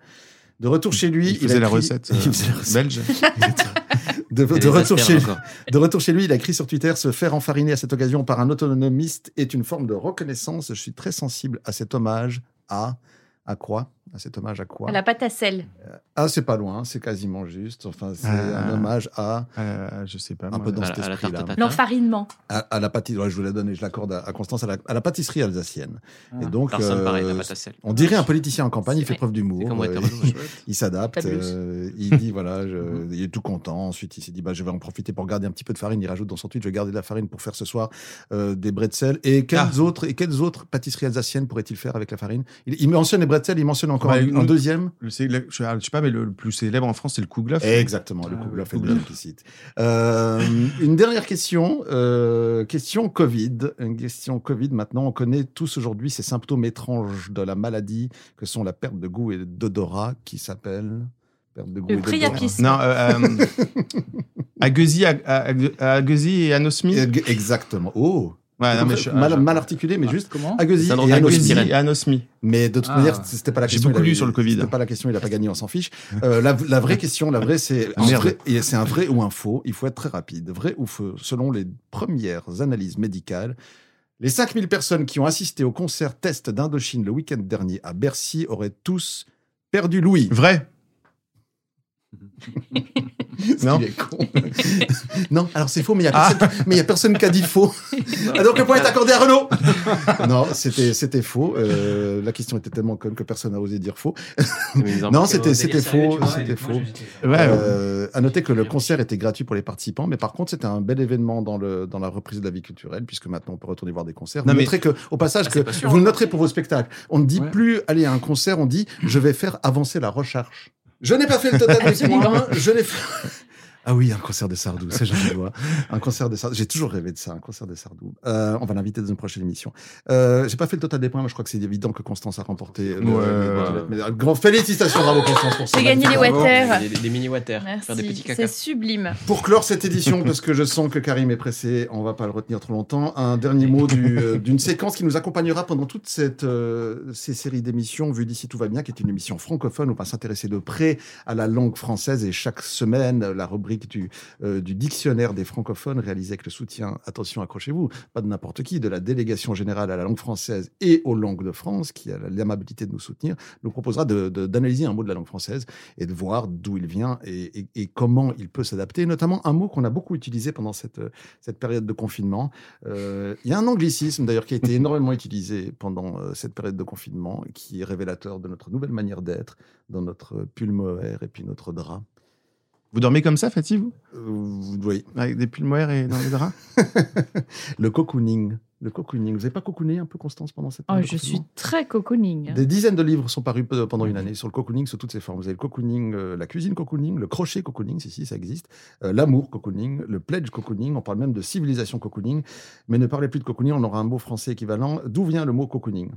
De retour chez lui, Il faisait a la écrit- recette, Il faisait la recette. belge. de, Et de des retour asperges chez, encore. de retour chez lui, il a écrit sur Twitter Se faire enfariner à cette occasion par un autonomiste est une forme de reconnaissance. Je suis très sensible à cet hommage à. À quoi? À cet hommage à quoi? À la pâte à sel. Ah, c'est pas loin, c'est quasiment juste. Enfin, c'est Ah. un hommage à. Euh, je sais pas. Un moi. peu dans À cet esprit-là. tatin. L'enfarinement. À, à la pâtisserie, ouais, je vous la donne et je l'accorde à, à Constance, à la, à la pâtisserie alsacienne. Ah. et donc, euh, pareil, la pâte à sel. on dirait un politicien en campagne, il fait vrai. preuve d'humour. Euh, il s'adapte, euh, il dit voilà, je- il est tout content. Ensuite, il s'est dit bah je vais en profiter pour garder un petit peu de farine. Il rajoute dans son tweet je vais garder de la farine pour faire ce soir euh, des bretzels. Et quelles Ah. autres et quelles autres pâtisseries alsaciennes pourrait-il faire avec la farine? Il, il mentionne les bretzels, il mentionne encore Ouais, un, deuxième. Le- le- je sais pas, mais le, le plus célèbre en France, c'est le Kouglof. Exactement, le Ah, Kouglof est le. Euh, une dernière question, euh, question Covid. Une question Covid. Maintenant, on connaît tous aujourd'hui ces symptômes étranges de la maladie que sont la perte de goût et d'odorat qui s'appellent perte de goût Le et d'odorat. priapisme. Non, euh, euh, Aguesi, Ag- Ag- Aguesi et Anosmie. Exactement. Oh. Ouais, non, mais je- mal, je- mal articulé, mais juste Comment Aguesi Syndrome et et Anosmie. Mais de toute Ah. manière, c'était pas la J'ai question. beaucoup il a- lu sur le Covid. C'était pas la question, il a pas gagné, on s'en fiche. Euh, la, la vraie question, la vraie, c'est Ah, c'est un vrai ou un faux. Il faut être très rapide. Vrai ou faux Selon les premières analyses médicales, les 5000 personnes qui ont assisté au concert test d'Indochine le week-end dernier à Bercy auraient tous perdu l'ouïe. Vrai. Non. non, alors c'est faux, mais il y a personne, mais il y a personne qui a dit faux. Ah, Donc le point est accordé à Renaud. non, c'était c'était faux. Euh, la question était tellement conne que personne n'a osé dire faux. non, c'était c'était faux, c'était faux. Ouais, Euh, à noter que le concert était gratuit pour les participants, mais par contre c'était un bel événement dans le dans la reprise de la vie culturelle puisque maintenant on peut retourner voir des concerts. Non, vous mais- noterez que au passage Ah, que sûr, vous le noterez pour vos spectacles. On ne dit Ouais. plus aller à un concert, on dit je vais faire avancer la recherche. Je n'ai pas fait le total des points. Je n'ai fait... Ah oui, un concert de Sardou, c'est joli, vois. Un concert de Sardou. J'ai toujours rêvé de ça, un concert de Sardou. Euh, on va l'inviter dans une prochaine émission. Euh, J'ai pas fait le total des points, mais je crois que c'est évident que Constance a remporté. le- Ouais, le- mais, euh, grand félicitations, bravo Constance pour ça. J'ai gagné les water. Des, des mini water. Faire des petits Merci, c'est sublime. Pour clore cette édition, parce que je sens que Karim est pressé, on va pas le retenir trop longtemps, un dernier mot du, euh, d'une séquence qui nous accompagnera pendant toute cette, euh, ces séries d'émissions, vu d'ici tout va bien, qui est une émission francophone où on va s'intéresser de près à la langue française et chaque semaine, la rubrique du, euh, du dictionnaire des francophones réalisée avec le soutien, attention, accrochez-vous, pas de n'importe qui, de la délégation générale à la langue française et aux langues de France, qui a l'amabilité de nous soutenir, nous proposera d'analyser un mot de la langue française et de voir d'où il vient et, et- comment il peut s'adapter, notamment un mot qu'on a beaucoup utilisé pendant cette, cette période de confinement. Euh, il y a un anglicisme d'ailleurs qui a été énormément utilisé pendant euh, cette période de confinement, qui est révélateur de notre nouvelle manière d'être, dans notre pull mohair et puis notre drap. Vous dormez comme ça, Fatih, vous? Euh, oui. Avec des pulls mohair et dans les draps? Le cocooning. Le cocooning. Vous n'avez pas cocooné un peu, Constance, pendant cette Oh, période de je suis très cocooning. Des dizaines de livres sont parus pe- pendant une année sur le cocooning sous toutes ses formes. Vous avez le cocooning, euh, la cuisine cocooning, le crochet cocooning, si, si, ça existe, euh, l'amour cocooning, le pledge cocooning, on parle même de civilisation cocooning. Mais ne parlez plus de cocooning, on aura un mot français équivalent. D'où vient le mot cocooning?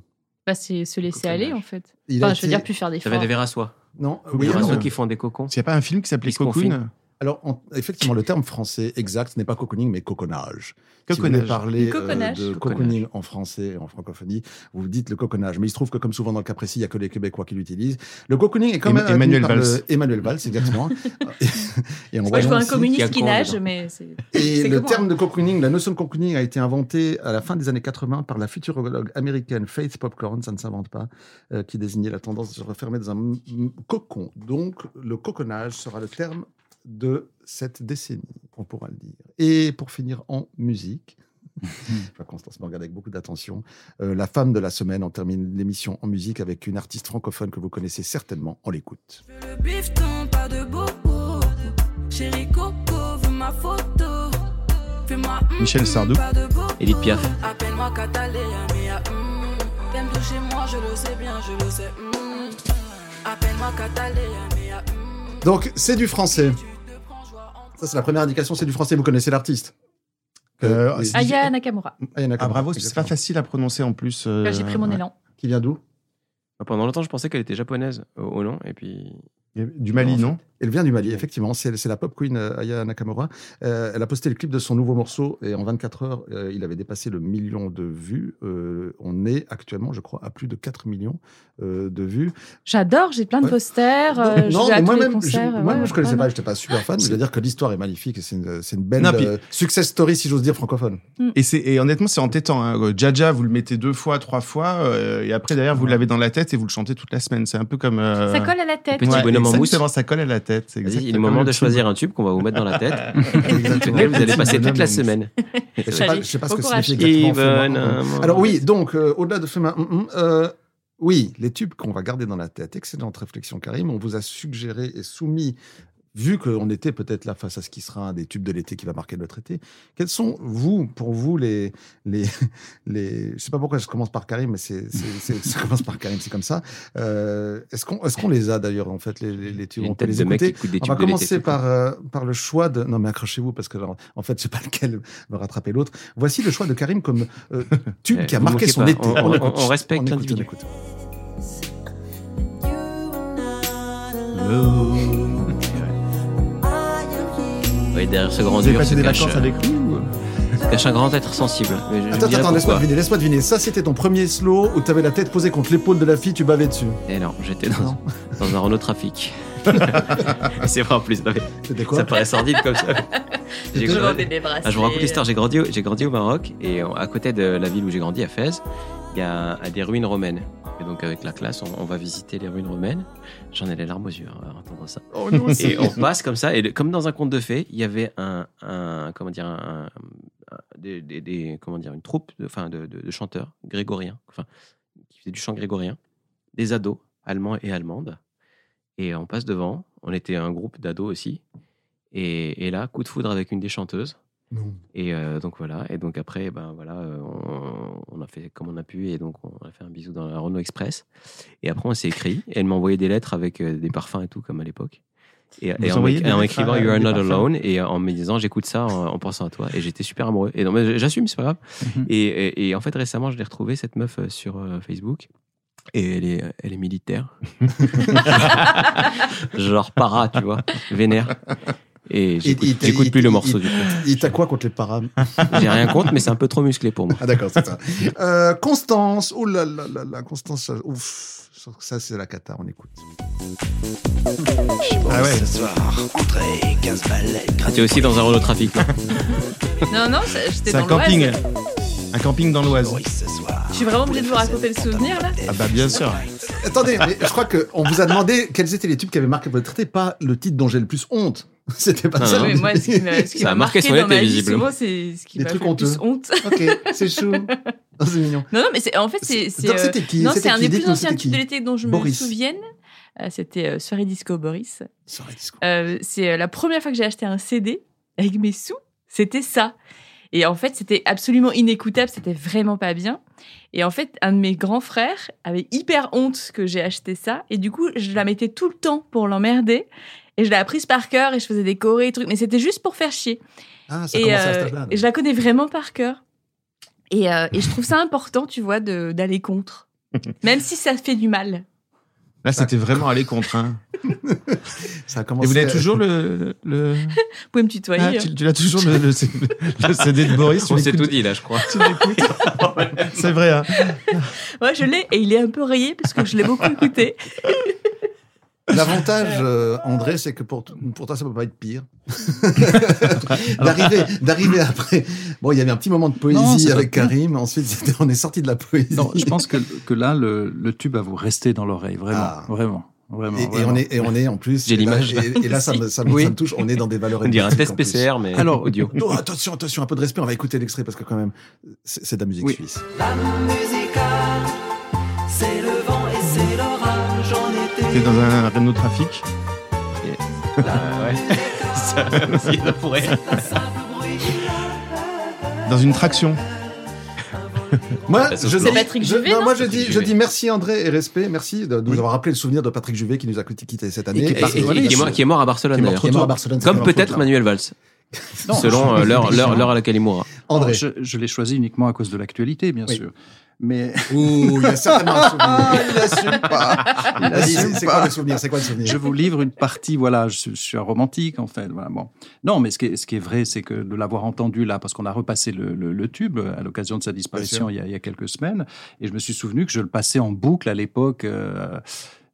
Bah, c'est se laisser aller, en fait. Il a Enfin, je veux dire, plus faire Ça d'efforts. vient des vers à soie. Non, oui, non. soie qui font des cocons. A pas un film qui s'appelait. Cocoon? Alors, en- effectivement, le terme français exact, n'est pas cocooning, mais coconnage. Si vous Coconnage. parler euh, coconnage. de Coconnage. cocooning en français et en francophonie, vous dites le coconnage. Mais il se trouve que, comme souvent dans le cas précis, il n'y a que les Québécois qui l'utilisent. Le cocooning est quand même Emmanuel par le- Valls. Emmanuel Valls, exactement. et on Moi, je vois un qui communiste qui con, nage, dedans. mais c'est. Et le terme de cocooning, la notion de cocooning a été inventée à la fin des années 80 par la futurologue américaine Faith Popcorn, ça ne s'invente pas, euh, qui désignait la tendance de se refermer dans un cocon. Donc, le coconnage sera le terme de cette décennie, on pourra le dire. Et pour finir en musique, je vois Constance me regarde avec beaucoup d'attention, euh, la femme de la semaine, on termine l'émission en musique avec une artiste francophone que vous connaissez certainement, on l'écoute. Le bifton, pas de bobo. Chérie Coco, veux ma photo. Fais-moi Michel Sardou. Edith Piaf. Appelle-moi Catalina, mais hum. T'aimes toucher moi, je le sais bien, je le sais. hum. Appelle-moi Catalina, mais hum. Donc, c'est du français. Ça, c'est la première indication, c'est du français. Vous connaissez l'artiste Euh, oui. c'est- Aya Nakamura. Aya Ah bravo, c'est pas facile à prononcer en plus. euh, j'ai pris mon ouais. élan. Qui vient d'où? Pendant longtemps, je pensais qu'elle était japonaise au, au nom. Et puis. Du Mali, non Elle vient du Mali, effectivement. C'est c'est la pop queen euh, Aya Nakamura. Euh, elle a posté le clip de son nouveau morceau et en 24 heures, euh, il avait dépassé le million de vues. Euh, on est actuellement, je crois, à plus de 4 millions euh, de vues. J'adore, j'ai plein de Ouais. posters. euh, je non, moi-même, je, moi, ouais, je connaissais ouais, pas, ouais. j'étais pas super fan. Je veux dire que l'histoire est magnifique et c'est une, c'est une belle Non, puis- euh, success story, si j'ose dire, francophone. Et, c'est, et honnêtement, c'est entêtant. Hein. Jaja, vous le mettez deux fois, trois fois, euh, et après, derrière, vous l'avez dans la tête et vous le chantez toute la semaine. C'est un peu comme. euh, Ça colle à la tête. Petit bonhomme en mousse. ça colle à la tête. Il est comme moment le de choisir un tube qu'on va vous mettre dans la tête. Exactement. vous allez passer toute la semaine. Je sais pas, je sais pas ce que courage. signifie exactement. Even, Fema. Alors oui, donc euh, au-delà de Fema, hum, hum, euh, oui, les tubes qu'on va garder dans la tête. Excellente réflexion, Karim. On vous a suggéré et soumis. Vu qu'on était peut-être là face à ce qui sera un des tubes de l'été qui va marquer notre été, quels sont, vous, pour vous, les. les, les je sais pas pourquoi je commence par Karim, mais c'est, c'est, c'est- ça commence par Karim, c'est comme ça. Euh, est-ce, qu'on, est-ce qu'on les a d'ailleurs, en fait, les, les, les tubes? On peut les écouter On va commencer par, euh, par le choix de. Non, mais accrochez-vous parce que, alors, en fait, je sais pas lequel va rattraper l'autre. Voici le choix de Karim comme euh, tube Eh, qui a marqué son pas. été. On- on- écoute. on respecte écoute, l'individu. écoute. Oui, derrière ce grand Vous avez dur se passé des cache, vacances euh, avec lui ou... se cache un grand être sensible. Mais je- je Attends, dirais attends, laisse-moi deviner, laisse-moi deviner. Ça, c'était ton premier slow où tu avais la tête posée contre l'épaule de la fille, tu bavais dessus. Eh non, j'étais dans, dans un Renault Trafic. c'est vrai en plus. C'était quoi Ça paraît sordide comme ça. J'ai Je grandi- des. Ah, je vous raconte l'histoire. J'ai grandi, au- grandi au Maroc et euh, à côté de la ville où j'ai grandi, à Fès, il y a euh, des ruines romaines. Et donc avec la classe, on, on va visiter les ruines romaines. J'en ai les larmes aux yeux hein, à entendre ça. Oh. Et on passe comme ça. Et le- comme dans un conte de fées, il y avait un, un- comment dire, un, un- des, des- des- comment dire, une troupe, de, enfin de, de- de chanteurs grégoriens, enfin qui faisaient du chant grégorien, des ados allemands et allemandes. Et on passe devant. On était un groupe d'ados aussi. Et, et là, coup de foudre avec une des chanteuses. Non. Et euh, donc voilà. Et donc après, ben voilà, euh, on, on a fait comme on a pu et donc on a fait un bisou dans la Renault Express. Et après, on s'est écrit. Et elle m'a envoyé des lettres avec euh, des parfums et tout comme à l'époque. Et, et en, m'écrivant You're not parfums alone et en me disant j'écoute ça en, en pensant à toi et j'étais super amoureux et donc mais j'assume c'est pas grave Mhm. et, et, et en fait récemment je l'ai retrouvée cette meuf sur Facebook et elle est elle est militaire genre para tu vois vénère et Il- j'écoute plus le morceau il- du coup Il t'a quoi contre les paras j'ai rien contre mais c'est un peu trop musclé pour moi Ah d'accord, c'est ça. Euh, Constance, oh là là là là, Constance, ouf, ça c'est la cata, on écoute. Ah ouais. Ce soir, entrée, 15 balais. t'es aussi dans un Renault Trafic non Non, j'étais dans l'Oise. camping. Un camping dans l'Oise. Je suis vraiment obligée de vous raconter le souvenir là. Ah bah bien sûr. Attendez, mais je crois qu'on vous a demandé quels étaient les tubes qui avaient marqué votre traité, pas le titre dont j'ai le plus honte. C'était pas Non, ça. non. Oui, moi, ce qui m'a ce qui Ça a m'a marqué marqué, son dans ma vie, souvent, c'est ce qui Des m'a trucs fait le plus honteux. honte. Ok, c'est chou. Oh, c'est mignon. Non, non, mais c'est, en fait, c'est. c'est, euh, c'était qui? Non, c'est un des plus anciens tubes de l'été dont je Boris. me souvienne. Euh, c'était euh, Soirée Disco Boris. Soirée disco. Euh, c'est euh, la première fois que j'ai acheté un CD avec mes sous. C'était ça. Et en fait, c'était absolument inécoutable. C'était vraiment pas bien. Et en fait, un de mes grands frères avait hyper honte que j'ai acheté ça. Et du coup, je la mettais tout le temps pour l'emmerder. Et je l'ai apprise par cœur et je faisais des chorés et trucs. Mais c'était juste pour faire chier. Ah, ça et, commence à euh, et je la connais vraiment par cœur. Et, euh, et je trouve ça important, tu vois, d'aller contre. Même si ça fait du mal. Là, c'était vraiment aller contre. Hein. Ça a Et commencé vous avez à- toujours le. le... Vous pouvez me tutoyer. Ah, hein. tu, tu l'as toujours le, le, le CD de Boris. on s'est tout dit là je crois tu l'écoutes. C'est vrai. Hein. Ouais, je l'ai et il est un peu rayé parce que je l'ai beaucoup écouté. L'avantage, euh, André, c'est que pour, pour toi, ça peut pas être pire. d'arriver, d'arriver après. Bon, il y avait un petit moment de poésie avec. Karim. Ensuite, on est sorti de la poésie. Non, je pense que, que là, le, le tube va vous rester dans l'oreille, vraiment, Ah. vraiment, vraiment. Et, on est, et on est en plus. J'ai l'image. Et, et là, ça me, ça, me, Oui. ça me touche. On est dans des valeurs on dirait un test. PCR mais Alors, audio Non, attention, attention, un peu de respect. On va écouter l'extrait parce que quand même, c'est de la musique Oui. suisse. La T'es dans un Renault Trafic. Ah, ouais ça ça pourrait Dans une traction. Moi, je c'est dis, Patrick je- Juvet, non, non moi je dis, je Juvet. dis merci André et respect, merci de, de nous avoir rappelé le souvenir de Patrick Juvet qui nous a quitté cette année. et, et- et- voilà, qui, est mort, qui est mort à Barcelone Qui est mort d'ailleurs qui est mort à Barcelone. comme peut-être Manuel Valls Non, selon euh, l'heure à laquelle il mourra André. Je, je l'ai choisi uniquement à cause de l'actualité, bien Oui. sûr. Mais Ouh, il y a certainement un Ah, souvenir. il assume pas. Il assume c'est- quoi le souvenir? C'est quoi le souvenir? Je vous livre une partie, voilà, je, suis- je suis un romantique en fait. Voilà, bon. Non, mais ce qui est, ce qui est vrai, c'est que de l'avoir entendu là, parce qu'on a repassé le, le- le tube à l'occasion de sa disparition il y, a, il y a quelques semaines, et je me suis souvenu que je le passais en boucle à l'époque. euh,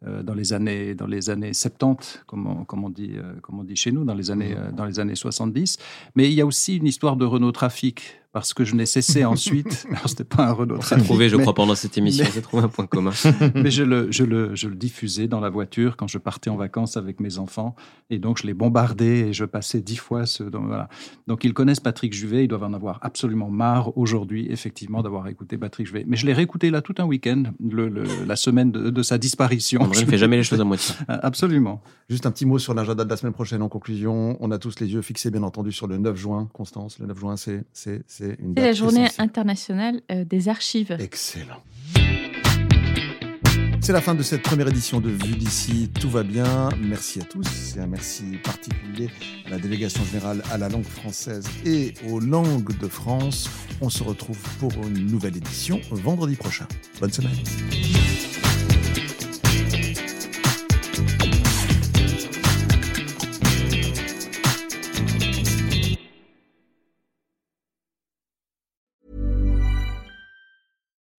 euh, dans les années dans les années 70 comme on, comme on dit euh, comme on dit chez nous dans les années euh, dans les années 70 mais il y a aussi une histoire de Renault Trafic parce que je n'ai cessé ensuite alors c'était pas un Renault Trafic trouvé je mais- crois pendant cette émission s'est trouvé un point commun mais je le, je, le, je le diffusais dans la voiture quand je partais en vacances avec mes enfants. Et donc, je les bombardais et je passais dix fois ce. Donc, voilà. donc ils connaissent Patrick Juvet. Ils doivent en avoir absolument marre aujourd'hui, effectivement, d'avoir écouté Patrick Juvet. Mais je l'ai réécouté là tout un week-end, le, le- la semaine de, de sa disparition. André ne fait jamais les choses à moitié Absolument. Juste un petit mot sur l'agenda de la semaine prochaine en conclusion. On a tous les yeux fixés, bien entendu, sur le 9 juin. Constance, le 9 juin, c'est c'est une date la journée internationale euh, des archives. Excellent. C'est la fin de cette première édition de Vue d'ici. Tout va bien. Merci à tous et un merci particulier à la délégation générale à la langue française et aux langues de France. On se retrouve pour une nouvelle édition vendredi prochain. Bonne semaine.